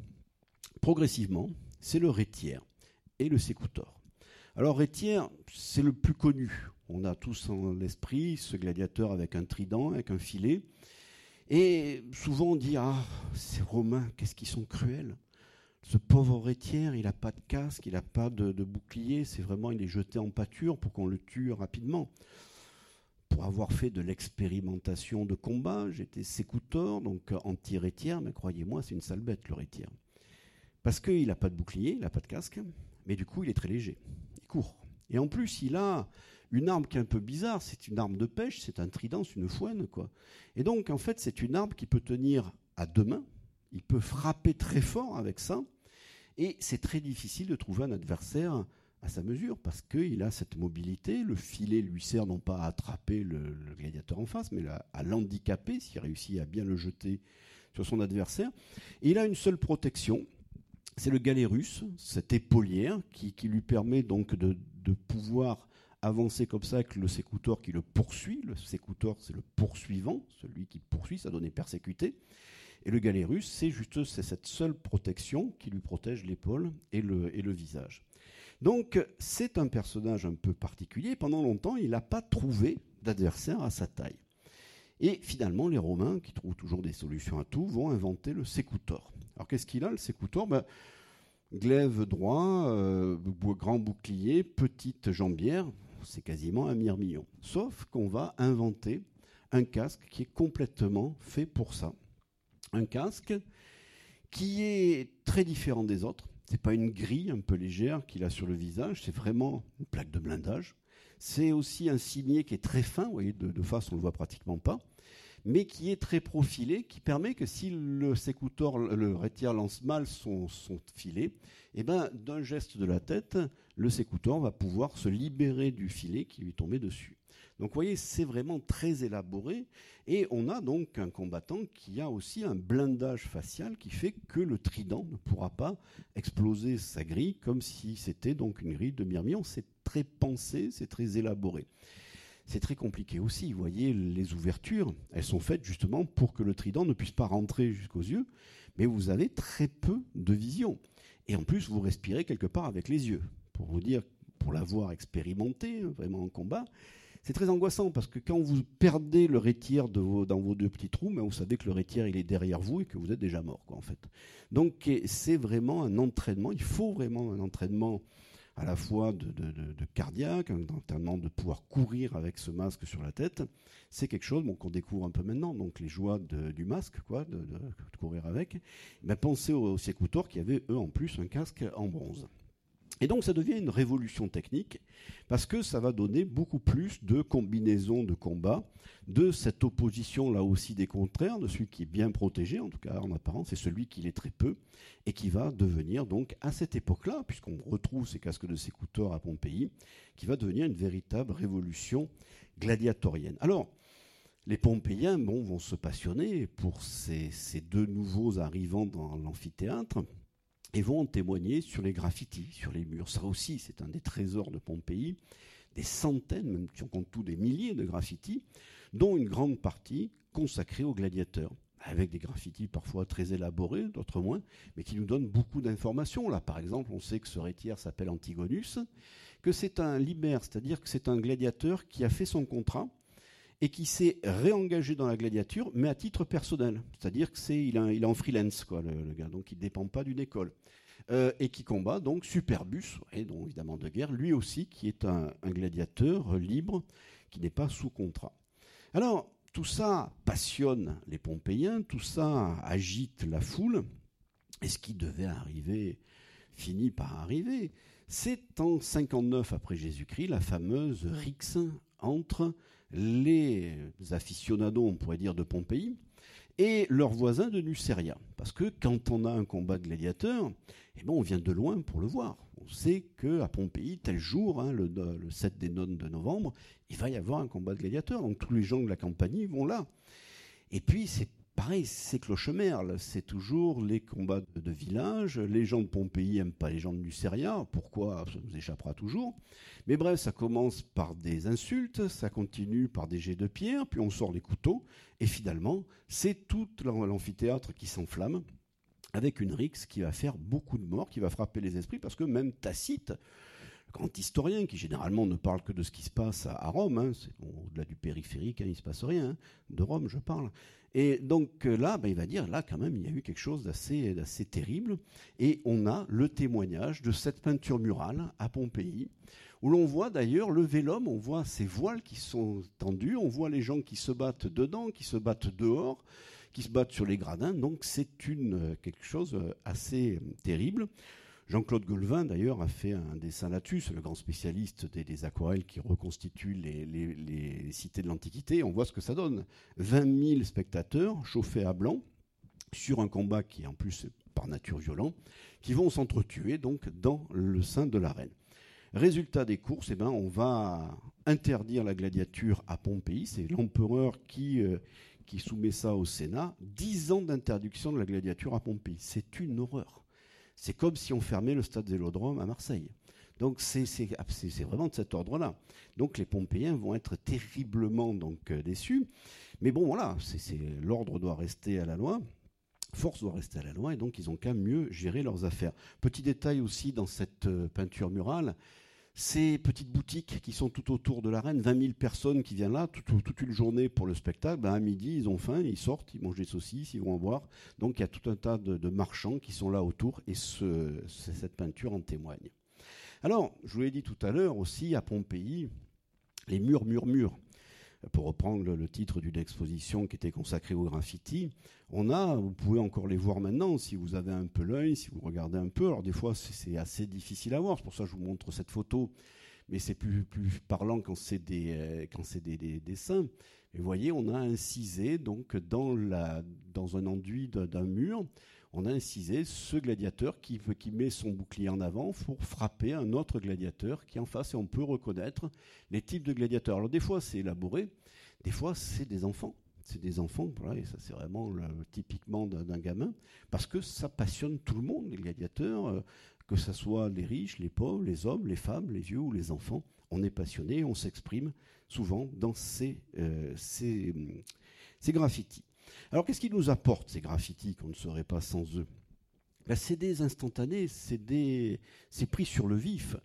Progressivement, c'est le Rétière et le Sécoutor. Alors, Rétière, c'est le plus connu. On a tous en l'esprit ce gladiateur avec un trident, avec un filet. Et souvent on dit Ah, ces Romains, qu'est-ce qu'ils sont cruels ce pauvre rétière, il n'a pas de casque, il n'a pas de, bouclier, c'est vraiment, il est jeté en pâture pour qu'on le tue rapidement. Pour avoir fait de l'expérimentation de combat, j'étais sécouteur, donc anti-rétière, mais croyez-moi, c'est une sale bête le rétière. Parce qu'il n'a pas de bouclier, il n'a pas de casque, mais du coup, il est très léger, il court. Et en plus, il a une arme qui est un peu bizarre, c'est une arme de pêche, c'est un trident, c'est une fouenne, quoi. Et donc, en fait, c'est une arme qui peut tenir à deux mains, il peut frapper très fort avec ça, et c'est très difficile de trouver un adversaire à sa mesure, parce qu'il a cette mobilité, le filet lui sert non pas à attraper le, gladiateur en face, mais à, l'handicaper s'il réussit à bien le jeter sur son adversaire. Et il a une seule protection, c'est le galet russe, cette épaulière qui, lui permet donc de, pouvoir avancer comme ça avec le sécouteur qui le poursuit. Le sécouteur, c'est le poursuivant, celui qui poursuit, ça donne persécuté. Et le galet russe, c'est juste cette seule protection qui lui protège l'épaule et le, et le visage. Donc, c'est un personnage un peu particulier. Pendant longtemps, il n'a pas trouvé d'adversaire à sa taille. Et finalement, les Romains, qui trouvent toujours des solutions à tout, vont inventer le sécoutor. Alors, qu'est-ce qu'il a, le sécoutor? Ben, Glaive droit, euh, grand bouclier, petite jambière, c'est quasiment un mirmillon. Sauf qu'on va inventer un casque qui est complètement fait pour ça. Un casque qui est très différent des autres. C'est pas une grille un peu légère qu'il a sur le visage, c'est vraiment une plaque de blindage. C'est aussi un signet qui est très fin, vous voyez, de, face on le voit pratiquement pas, mais qui est très profilé, qui permet que si le sécouteur, le rétière lance mal son, filet, eh ben, d'un geste de la tête, le sécouteur va pouvoir se libérer du filet qui lui tombait dessus. Donc vous voyez, c'est vraiment très élaboré. Et on a donc un combattant qui a aussi un blindage facial qui fait que le trident ne pourra pas exploser sa grille comme si c'était donc une grille de mirmillon. C'est très pensé, c'est très élaboré. C'est très compliqué aussi. Vous voyez, les ouvertures, elles sont faites justement pour que le trident ne puisse pas rentrer jusqu'aux yeux, mais vous avez très peu de vision. Et en plus, vous respirez quelque part avec les yeux. Pour vous dire, pour l'avoir expérimenté vraiment en combat, c'est très angoissant parce que quand vous perdez le rétière dans vos deux petits trous, ben, vous savez que le rétière est derrière vous et que vous êtes déjà mort quoi, en fait. Donc c'est vraiment un entraînement. Il faut vraiment un entraînement à la fois de, cardiaque, un entraînement de pouvoir courir avec ce masque sur la tête. C'est quelque chose qu'on découvre un peu maintenant. Donc les joies du masque, quoi, de, courir avec. Ben, pensez aux, aux qui avaient eux en plus un casque en bronze. Et donc ça devient une révolution technique parce que ça va donner beaucoup plus de combinaisons de combat, de cette opposition là aussi des contraires, de celui qui est bien protégé, en tout cas en apparence, et celui qui l'est très peu, et qui va devenir donc à cette époque-là, puisqu'on retrouve ces casques de sécouteurs à Pompéi, qui va devenir une véritable révolution gladiatorienne. Alors, les Pompéiens vont se passionner pour ces deux nouveaux arrivants dans l'amphithéâtre et vont témoigner sur les graffitis, sur les murs. Ça aussi, c'est un des trésors de Pompéi. Des centaines, même si on compte tout, des milliers de graffitis, dont une grande partie consacrée aux gladiateurs, avec des graffitis parfois très élaborés, d'autres moins, mais qui nous donnent beaucoup d'informations. Là, par exemple, on sait que ce rétière s'appelle Antigonus, que c'est un libère, c'est-à-dire que c'est un gladiateur qui a fait son contrat, et qui s'est réengagé dans la gladiature, mais à titre personnel. C'est-à-dire que c'est il, est en freelance, quoi, le, gars, donc il ne dépend pas d'une école. Euh, et qui combat donc Superbus, et donc évidemment de guerre, lui aussi qui est un, gladiateur libre, qui n'est pas sous contrat. Alors, tout ça passionne les Pompéiens, tout ça agite la foule, et ce qui devait arriver finit par arriver. C'est en 59 après Jésus-Christ la fameuse rixe entre les aficionados, on pourrait dire, de Pompéi, et leurs voisins de Nuceria. Parce que quand on a un combat de gladiateurs, eh ben on vient de loin pour le voir. On sait qu'à Pompéi, tel jour, hein, le, 7 des nonnes de novembre, il va y avoir un combat de gladiateurs. Donc tous les gens de la campagne vont là. Et puis c'est pareil, c'est Clochemerle, c'est toujours les combats de, village. Les gens de Pompéi n'aiment pas les gens de Nuceria. Pourquoi? Ça nous échappera toujours. Mais bref, ça commence par des insultes, ça continue par des jets de pierre, puis on sort les couteaux, et finalement, c'est tout l'amphithéâtre qui s'enflamme avec une rixe qui va faire beaucoup de morts, qui va frapper les esprits, parce que même Tacite, grand historien qui généralement ne parle que de ce qui se passe à, Rome, hein, au-delà du périphérique, hein, il se passe rien, hein, de Rome je parle. Et donc euh, là, ben, il va dire, là quand même, il y a eu quelque chose d'assez, d'assez terrible. Et on a le témoignage de cette peinture murale à Pompéi, où l'on voit d'ailleurs le vélum, on voit ces voiles qui sont tendus, on voit les gens qui se battent dedans, qui se battent dehors, qui se battent sur les gradins. Donc c'est une, euh, quelque chose euh, assez terrible. Jean-Claude Golvin, d'ailleurs, a fait un dessin là-dessus. C'est le grand spécialiste des, aquarelles qui reconstituent les, cités de l'Antiquité. On voit ce que ça donne. 20 000 spectateurs chauffés à blanc sur un combat qui est en plus par nature violent, qui vont s'entretuer donc dans le sein de l'arène. Résultat des courses, eh ben, on va interdire la gladiature à Pompéi. C'est l'empereur qui, euh, qui soumet ça au Sénat. Dix ans d'interdiction de la gladiature à Pompéi. C'est une horreur. C'est comme si on fermait le stade Vélodrome à Marseille. Donc c'est vraiment de cet ordre-là. Donc les Pompéiens vont être terriblement donc euh, déçus. Mais bon voilà, l'ordre doit rester à la loi. Force doit rester à la loi et donc ils ont qu'à mieux gérer leurs affaires. Petit détail aussi dans cette euh, peinture murale, ces petites boutiques qui sont tout autour de l'arène, 20 000 personnes qui viennent là toute une journée pour le spectacle, ben à midi ils ont faim, ils sortent, ils mangent des saucisses, ils vont en boire. Donc il y a tout un tas de, marchands qui sont là autour et cette peinture en témoigne. Alors, je vous l'ai dit tout à l'heure aussi, à Pompéi, les murs murmurent pour reprendre le, titre d'une exposition qui était consacrée au graffiti, on a, vous pouvez encore les voir maintenant si vous avez un peu l'œil, si vous regardez un peu. Alors des fois c'est assez difficile à voir, c'est pour ça que je vous montre cette photo, mais c'est plus, plus parlant quand c'est des, euh, quand c'est des, dessins. Et vous voyez, on a incisé donc dans, la, dans un enduit d'un mur, on a incisé ce gladiateur qui, met son bouclier en avant pour frapper un autre gladiateur qui est en face et on peut reconnaître les types de gladiateurs. Alors des fois c'est élaboré, des fois c'est des enfants. C'est des enfants, et ça c'est vraiment typiquement d'un gamin, parce que ça passionne tout le monde, les gladiateurs, euh, que ce soit les riches, les pauvres, les hommes, les femmes, les vieux ou les enfants. On est passionné, on s'exprime souvent dans ces, euh, graffitis. Alors qu'est-ce qui nous apporte ces graffitis qu'on ne serait pas sans eux? Ben, C'est des instantanés, c'est pris sur le vif.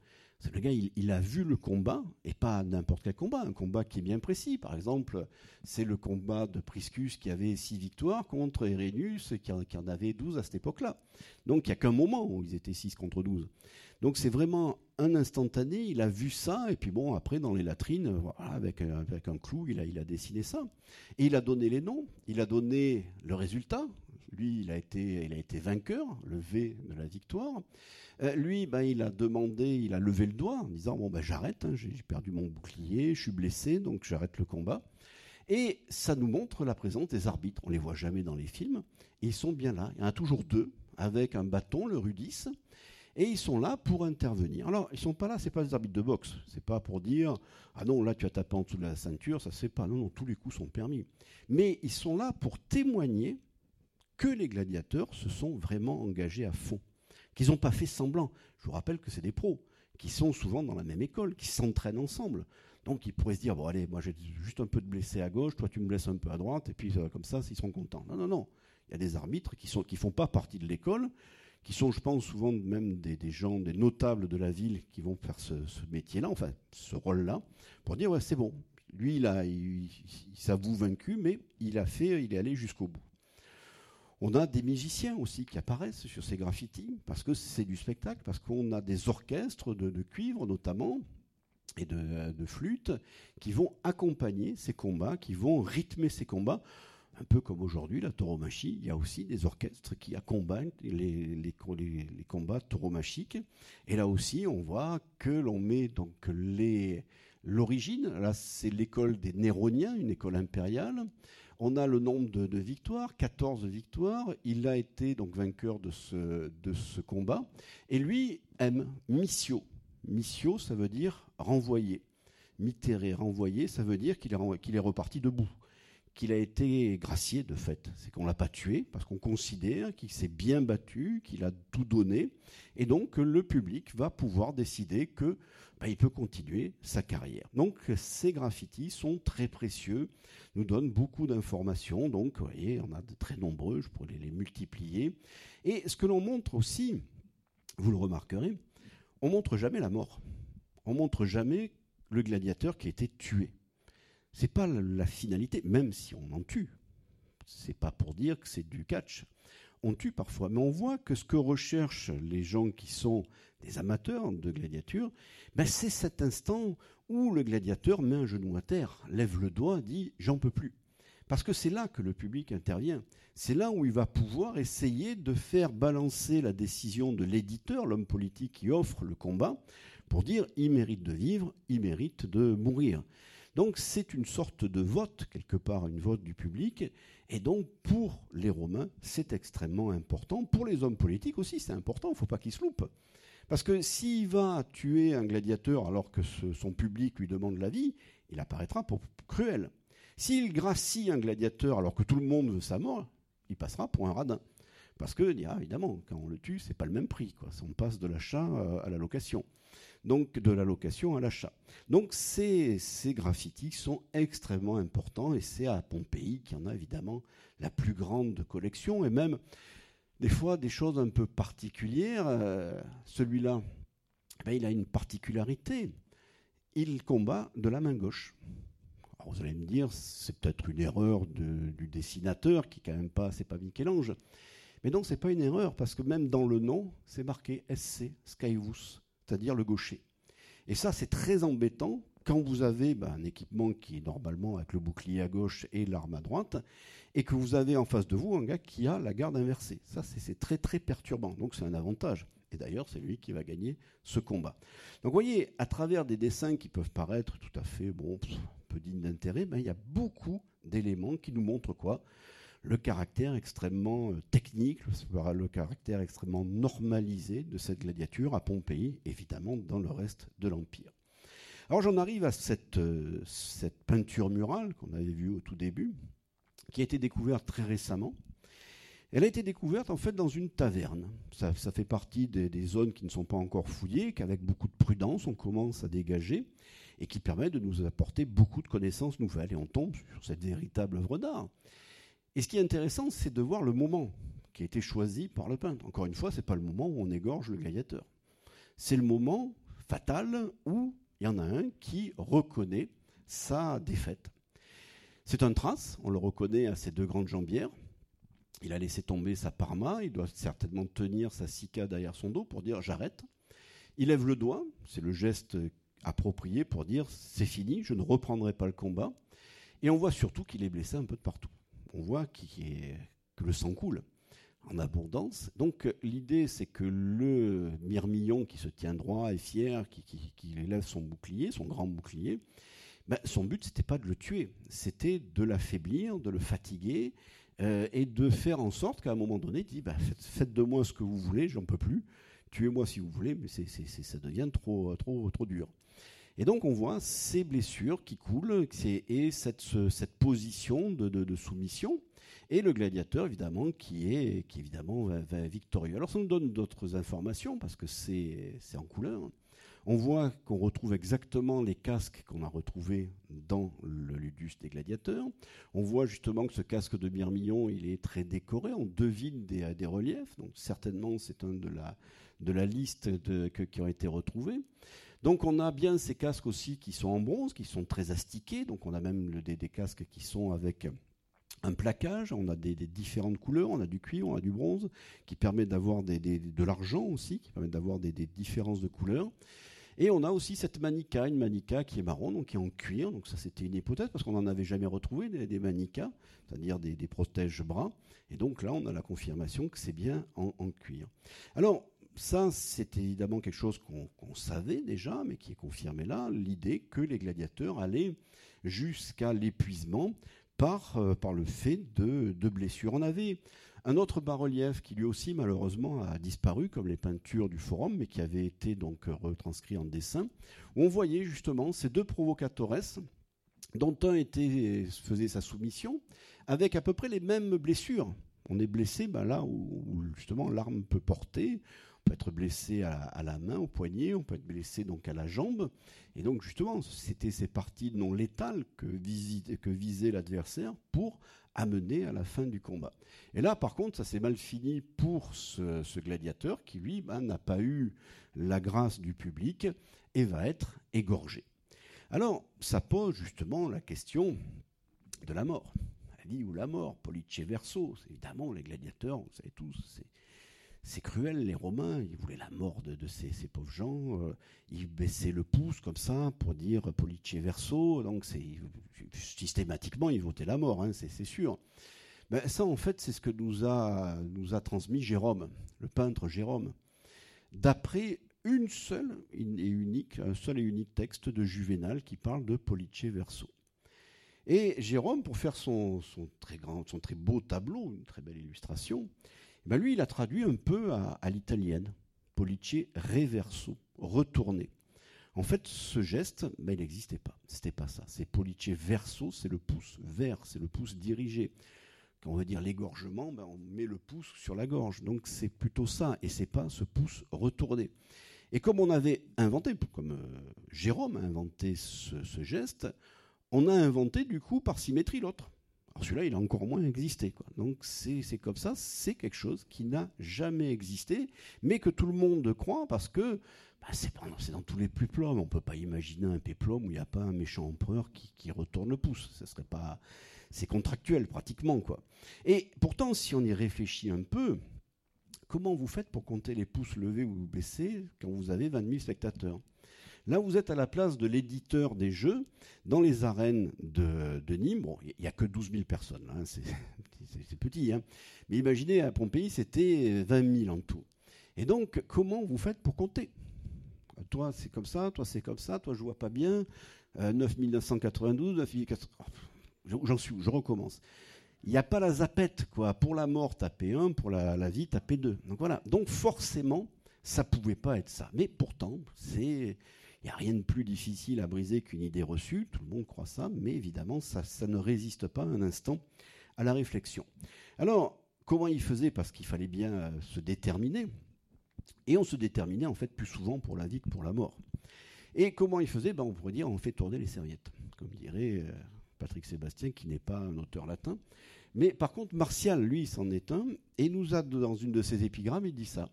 Le gars, il, a vu le combat, et pas n'importe quel combat, un combat qui est bien précis. Par exemple, c'est le combat de Priscus qui avait six victoires contre Erénus qui en, qui en avait douze à cette époque-là. Donc il n'y a qu'un moment où ils étaient six contre douze. Donc c'est vraiment un instantané, il a vu ça, et puis bon, après dans les latrines, voilà, avec, avec un clou, il a, il a dessiné ça. Et il a donné les noms, il a donné le résultat. Lui, il a été, il a été vainqueur, le V de la victoire. Euh, lui, ben, il a demandé, il a levé le doigt en disant bon ben j'arrête, hein, j'ai perdu mon bouclier, je suis blessé, donc j'arrête le combat. Et ça nous montre la présence des arbitres. On les voit jamais dans les films, ils sont bien là. Il y en a toujours deux avec un bâton, le rudis, et ils sont là pour intervenir. Alors, ils sont pas là, c'est pas des arbitres de boxe, c'est pas pour dire ah non là tu as tapé en dessous de la ceinture, ça c'est pas non non tous les coups sont permis. Mais ils sont là pour témoigner que les gladiateurs se sont vraiment engagés à fond qu'ils n'ont pas fait semblant. Je vous rappelle que c'est des pros, qui sont souvent dans la même école, qui s'entraînent ensemble. Donc ils pourraient se dire, bon allez, moi j'ai juste un peu de blessé à gauche, toi tu me blesses un peu à droite, et puis euh, comme ça, ils sont contents. Non, non, non. Il y a des arbitres qui ne qui font pas partie de l'école, qui sont, je pense, souvent même des, gens, des notables de la ville qui vont faire ce, métier-là, enfin ce rôle-là, pour dire, ouais, c'est bon. Lui, il, il s'avoue vaincu, mais il a fait, il est allé jusqu'au bout. On a des musiciens aussi qui apparaissent sur ces graffitis, parce que c'est du spectacle, parce qu'on a des orchestres de, cuivre notamment, et de, de flûte, qui vont accompagner ces combats, qui vont rythmer ces combats. Un peu comme aujourd'hui, la tauromachie, il y a aussi des orchestres qui accompagnent les, combats tauromachiques. Et là aussi, on voit que l'on met donc l'origine, là c'est l'école des Néroniens, une école impériale, on a le nombre de, victoires, 14 victoires. Il a été donc vainqueur de ce, combat. Et lui aime Missio. Missio, ça veut dire renvoyer. Mitéré, renvoyer, ça veut dire qu'il est reparti debout qu'il a été gracié de fait. C'est qu'on l'a pas tué parce qu'on considère qu'il s'est bien battu, qu'il a tout donné, et donc le public va pouvoir décider que bah, il peut continuer sa carrière. Donc ces graffitis sont très précieux, nous donnent beaucoup d'informations. Donc vous voyez, on a de très nombreux, je pourrais les multiplier. Et ce que l'on montre aussi, vous le remarquerez, on montre jamais la mort. on montre jamais le gladiateur qui a été tué. C'est pas la finalité, même si on en tue. C'est pas pour dire que c'est du catch. On tue parfois, mais on voit que ce que recherchent les gens qui sont des amateurs de gladiature, ben c'est cet instant où le gladiateur met un genou à terre, lève le doigt, dit j'en peux plus. Parce que c'est là que le public intervient. C'est là où il va pouvoir essayer de faire balancer la décision de l'éditeur, l'homme politique qui offre le combat, pour dire il mérite de vivre, il mérite de mourir. Donc c'est une sorte de vote, quelque part, une vote du public. Et donc pour les Romains, c'est extrêmement important. Pour les hommes politiques aussi, c'est important, il ne faut pas qu'ils se loupent. Parce que s'il va tuer un gladiateur alors que son public lui demande la vie, il apparaîtra pour cruel. S'il gracie un gladiateur alors que tout le monde veut sa mort, il passera pour un radin. Parce que, évidemment, quand on le tue, c'est pas le même prix. Quoi. On passe de l'achat euh, à la location. Donc, de la location à l'achat. Donc, ces, graffitis sont extrêmement importants et c'est à Pompéi qu'il y en a évidemment la plus grande collection et même des fois des choses un peu particulières. Euh, celui-là, ben, il a une particularité. Il combat de la main gauche vous allez me dire, c'est peut-être une erreur du dessinateur qui quand même pas, c'est pas Michel-Ange. Mais non, c'est pas une erreur parce que même dans le nom, c'est marqué SC Skyvus, c'est-à-dire le gaucher. Et ça, c'est très embêtant quand vous avez ben, un équipement qui est normalement avec le bouclier à gauche et l'arme à droite, et que vous avez en face de vous un gars qui a la garde inversée. Ça, c'est très très perturbant. Donc c'est un avantage. Et d'ailleurs, c'est lui qui va gagner ce combat. Donc vous voyez, à travers des dessins qui peuvent paraître tout à fait, bon, peu digne d'intérêt, ben, il y a beaucoup d'éléments qui nous montrent quoi? Le caractère extrêmement euh, technique, le caractère extrêmement normalisé de cette gladiature à Pompéi, évidemment dans le reste de l'Empire. Alors j'en arrive à cette, euh, cette peinture murale qu'on avait vue au tout début, qui a été découverte très récemment. Elle a été découverte en fait dans une taverne. Ça, fait partie des, des, zones qui ne sont pas encore fouillées, qu'avec beaucoup de prudence on commence à dégager et qui permet de nous apporter beaucoup de connaissances nouvelles. Et on tombe sur cette véritable œuvre d'art. Et ce qui est intéressant, c'est de voir le moment qui a été choisi par le peintre. Encore une fois, ce n'est pas le moment où on égorge le gladiateur. C'est le moment fatal où il y en a un qui reconnaît sa défaite. C'est un trace, on le reconnaît à ses deux grandes jambières. Il a laissé tomber sa parma, il doit certainement tenir sa sika derrière son dos pour dire j'arrête. Il lève le doigt, c'est le geste approprié pour dire c'est fini, je ne reprendrai pas le combat. Et on voit surtout qu'il est blessé un peu de partout. On voit que le sang coule en abondance. Donc l'idée, c'est que le mirmillon qui se tient droit et fier, qui, élève son bouclier, son grand bouclier, ben, son but, c'était pas de le tuer, c'était de l'affaiblir, de le fatiguer, euh, et de faire en sorte qu'à un moment donné, il dit ben, faites, de moi ce que vous voulez, j'en peux plus, tuez-moi si vous voulez, mais ça devient trop, trop, trop dur. Et donc on voit ces blessures qui coulent et cette, cette position de, soumission. Et le gladiateur, évidemment, qui est, qui évidemment va, victorieux. Alors ça nous donne d'autres informations parce que c'est en couleur. On voit qu'on retrouve exactement les casques qu'on a retrouvés dans le Ludus des gladiateurs. On voit justement que ce casque de Myrmillon, il est très décoré. On devine des, des reliefs. Donc certainement, c'est un de la, de la liste de, qui ont été retrouvés. Donc on a bien ces casques aussi qui sont en bronze, qui sont très astiqués. Donc on a même des, casques qui sont avec un plaquage, on a des, différentes couleurs, on a du cuivre, on a du bronze, qui permet d'avoir de l'argent aussi, qui permet d'avoir des, différences de couleurs. Et on a aussi cette manica, une manica qui est marron, donc qui est en cuir. Donc ça, c'était une hypothèse parce qu'on n'en avait jamais retrouvé des, des manicas, c'est-à-dire des, protèges bras. Et donc là, on a la confirmation que c'est bien en, en, cuir. Alors, ça, c'est évidemment quelque chose qu'on savait déjà, mais qui est confirmé là, l'idée que les gladiateurs allaient jusqu'à l'épuisement par, euh, le fait de, blessures. On avait un autre bas-relief qui lui aussi malheureusement a disparu, comme les peintures du forum, mais qui avait été donc retranscrit en dessin, où on voyait justement ces deux provocatores, dont un faisait sa soumission, avec à peu près les mêmes blessures. On est blessé ben là où justement l'arme peut porter, peut être blessé à, la main, au poignet, on peut être blessé donc à la jambe. Et donc justement, c'était ces parties non létales que, visait, l'adversaire pour amené à la fin du combat. Et là, par contre, ça s'est mal fini pour ce, gladiateur qui, lui, ben, n'a pas eu la grâce du public et va être égorgé. Alors, ça pose justement la question de la mort. La ou la mort, Police Verso, évidemment, les gladiateurs, vous savez tous, c'est cruel, les Romains, ils voulaient la mort de, ces, pauvres gens. Euh, ils baissaient le pouce comme ça pour dire Police verso. Donc systématiquement, ils votaient la mort, hein, c'est sûr. Ben, ça, en fait, c'est ce que nous a, transmis Jérôme, le peintre Jérôme, d'après une seule et unique, un seul et unique texte de Juvénal qui parle de Police verso. Et Jérôme, pour faire son très beau tableau, une très belle illustration, ben lui, il a traduit un peu à, l'italienne, Police reverso, retourner. En fait, ce geste, ben, il n'existait pas. C'était pas ça. C'est Police verso, c'est le pouce vers, c'est le pouce dirigé. Quand on veut dire l'égorgement, ben, on met le pouce sur la gorge. Donc c'est plutôt ça, et c'est pas ce pouce retourné. Et comme on avait inventé, comme euh, Jérôme a inventé ce, geste, on a inventé du coup par symétrie l'autre. Alors celui-là, il a encore moins existé. Donc c'est comme ça, c'est quelque chose qui n'a jamais existé, mais que tout le monde croit parce que bah, c'est dans tous les péplums. On ne peut pas imaginer un péplum où il n'y a pas un méchant empereur qui, retourne le pouce. Ce serait pas, c'est contractuel pratiquement quoi. Et pourtant, si on y réfléchit un peu, Comment vous faites pour compter les pouces levés ou baissés quand vous avez 20 000 spectateurs? Là, vous êtes à la place de l'éditeur des jeux dans les arènes de, Nîmes. Bon, il n'y a que 12 000 personnes, hein, c'est petit. Hein. Mais imaginez, à Pompéi, c'était 20 000 en tout. Et donc, comment vous faites pour compter? Toi, c'est comme ça, toi, c'est comme ça, toi, je vois pas bien. 9 992, 9 J'en suis où? Je recommence il n'y a pas la zapette, quoi. Pour la mort, tapez 1, pour la, vie, tapez 2. Donc voilà. Donc forcément, ça pouvait pas être ça. Mais pourtant, c'est. Il n'y a rien de plus difficile à briser qu'une idée reçue, tout le monde croit ça, mais évidemment, ça, ne résiste pas un instant à la réflexion. Alors, comment il faisait? Parce qu'il fallait bien euh, se déterminer. Et on se déterminait en fait plus souvent pour la vie que pour la mort. Et comment il faisait? Ben, On pourrait dire on fait tourner les serviettes, comme dirait euh, Patrick Sébastien, qui n'est pas un auteur latin. Mais par contre, Martial, lui, s'en est un, et nous a, dans une de ses épigrammes, il dit ça.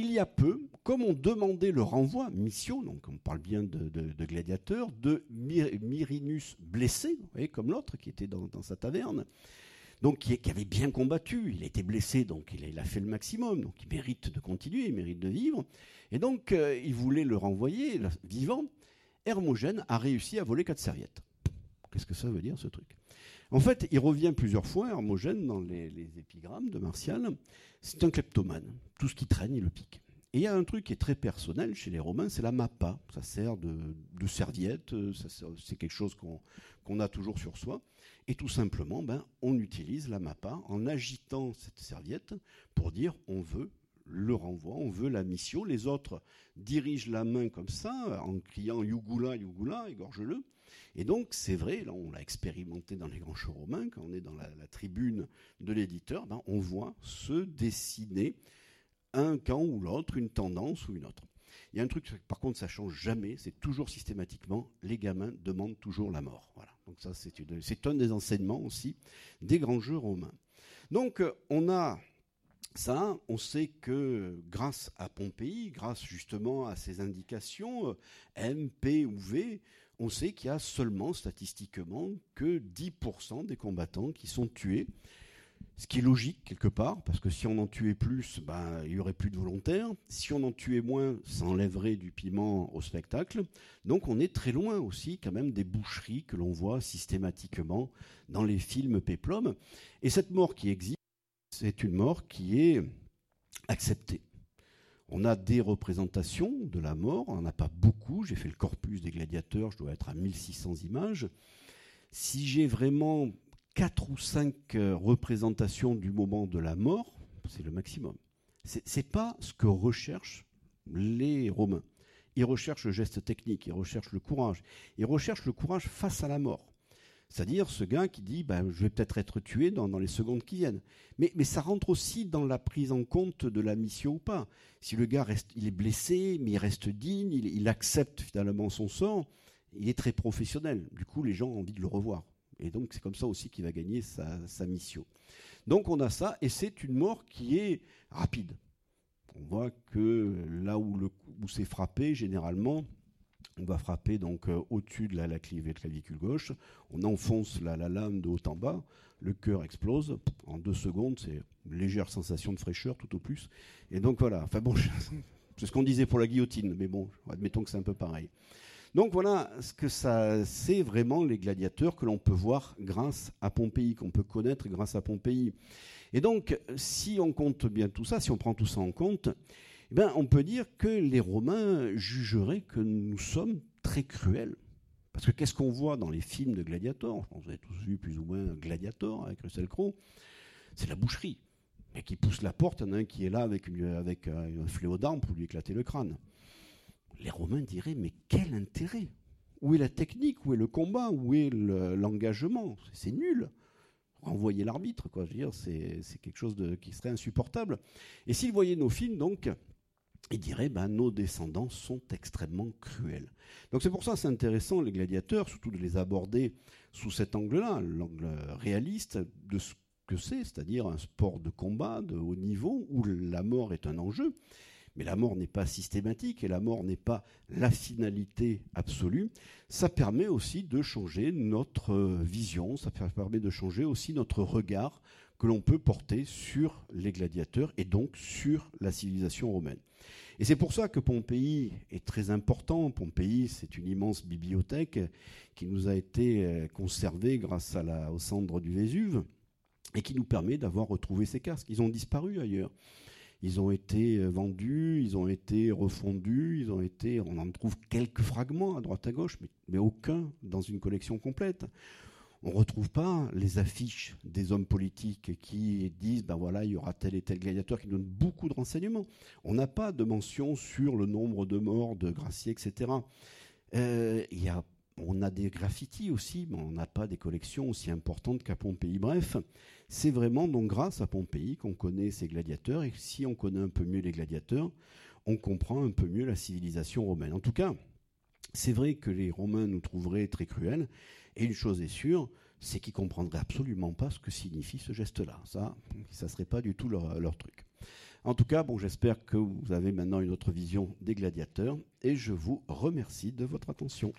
Il y a peu, comme on demandait le renvoi, mission, donc on parle bien de, de, gladiateur, de Myrinus blessé, vous comme l'autre qui était dans, sa taverne, donc qui, avait bien combattu, il était blessé, donc il a, fait le maximum, donc il mérite de continuer, il mérite de vivre, et donc euh, il voulait le renvoyer vivant. Hermogène a réussi à voler quatre serviettes. Qu'est-ce que ça veut dire ce truc? En fait, il revient plusieurs fois, Hermogène, dans les, épigrammes de Martial. C'est un kleptomane. Tout ce qui traîne, il le pique. Et il y a un truc qui est très personnel chez les Romains, c'est la mappa. Ça sert de, serviette, c'est quelque chose qu'on a toujours sur soi. Et tout simplement, ben, on utilise la mappa en agitant cette serviette pour dire on veut le renvoi, on veut la mission. Les autres dirigent la main comme ça, en criant Yugula, Yugula, égorge-le. Et donc, c'est vrai, là, on l'a expérimenté dans les grands shows romains, quand on est dans la, tribune de l'éditeur, ben, on voit se dessiner un camp ou l'autre, une tendance ou une autre. Il y a un truc, par contre, ça change jamais, c'est toujours systématiquement, les gamins demandent toujours la mort. Voilà. Donc ça, c'est un des enseignements aussi des grands jeux romains. Donc, euh, on a ça, on sait que grâce à Pompéi, grâce justement à ces indications, euh, M, P ou V, on sait qu'il y a seulement statistiquement que 10% des combattants qui sont tués. Ce qui est logique quelque part, parce que si on en tuait plus, ben, il y aurait plus de volontaires. Si on en tuait moins, ça enlèverait du piment au spectacle. Donc on est très loin aussi quand même des boucheries que l'on voit systématiquement dans les films péplum. Et cette mort qui existe, c'est une mort qui est acceptée. On a des représentations de la mort, on n'en a pas beaucoup. J'ai fait le corpus des gladiateurs, je dois être à 1600 images. Si j'ai vraiment 4 ou 5 euh, représentations du moment de la mort, c'est le maximum. Ce n'est pas ce que recherchent les Romains. Ils recherchent le geste technique, ils recherchent le courage. Ils recherchent le courage face à la mort. C'est-à-dire ce gars qui dit ben, je vais peut-être être tué dans, les secondes qui viennent. Mais, ça rentre aussi dans la prise en compte de la mission ou pas. Si le gars reste, est blessé, mais il reste digne, il, accepte finalement son sort, il est très professionnel. Du coup, les gens ont envie de le revoir. Et donc c'est comme ça aussi qu'il va gagner sa, mission. Donc on a ça, et c'est une mort qui est rapide. On voit que là où, où c'est frappé, généralement, on va frapper donc euh, au-dessus de la, la clavicule gauche, on enfonce la, lame de haut en bas, le cœur explose, en deux secondes, c'est une légère sensation de fraîcheur tout au plus. Et donc voilà, enfin bon, c'est ce qu'on disait pour la guillotine, mais bon, admettons que c'est un peu pareil. Donc voilà ce que ça c'est vraiment les gladiateurs que l'on peut voir grâce à Pompéi, qu'on peut connaître grâce à Pompéi. Et donc, si on compte bien tout ça, si on prend tout ça en compte, eh ben, on peut dire que les Romains jugeraient que nous sommes très cruels. Parce que qu'est-ce qu'on voit dans les films de gladiateurs Je pense vous avez tous vu plus ou moins Gladiator avec Russell Crowe. C'est la boucherie. Et qui pousse la porte, il un qui est là avec, avec un fléau d'arme pour lui éclater le crâne. Les Romains diraient, mais quel intérêt? Où est la technique? Où est le combat? Où est l'engagement? C'est nul renvoyer l'arbitre, quoi. Je veux dire, c'est quelque chose qui serait insupportable. Et s'ils voyaient nos films, donc, il dirait ben, nos descendants sont extrêmement cruels. Donc c'est pour ça c'est intéressant les gladiateurs, surtout de les aborder sous cet angle-là, l'angle réaliste de ce que c'est, c'est-à-dire un sport de combat de haut niveau où la mort est un enjeu. Mais la mort n'est pas systématique et la mort n'est pas la finalité absolue. Ça permet aussi de changer notre vision, ça permet de changer aussi notre regard que l'on peut porter sur les gladiateurs et donc sur la civilisation romaine. Et c'est pour ça que Pompéi est très important. Pompéi, c'est une immense bibliothèque qui nous a été euh, conservée grâce à la, aux cendres du Vésuve et qui nous permet d'avoir retrouvé ces casques. Ils ont disparu ailleurs. Ils ont été euh, vendus, ils ont été refondus, ils ont été, on en trouve quelques fragments à droite à gauche, mais, mais aucun dans une collection complète on ne retrouve pas les affiches des hommes politiques qui disent ben voilà, il y aura tel et tel gladiateur qui donne beaucoup de renseignements. On n'a pas de mention sur le nombre de morts de Gracier, etc. Euh, y a, on a des graffitis aussi, mais on n'a pas des collections aussi importantes qu'à Pompéi. Bref, c'est vraiment donc grâce à Pompéi qu'on connaît ces gladiateurs, et si on connaît un peu mieux les gladiateurs, on comprend un peu mieux la civilisation romaine. En tout cas, c'est vrai que les Romains nous trouveraient très cruels, et une chose est sûre, c'est qu'ils comprendraient absolument pas ce que signifie ce geste-là. Ça, ça serait pas du tout leur, truc. En tout cas, j'espère que vous avez maintenant une autre vision des gladiateurs, et je vous remercie de votre attention.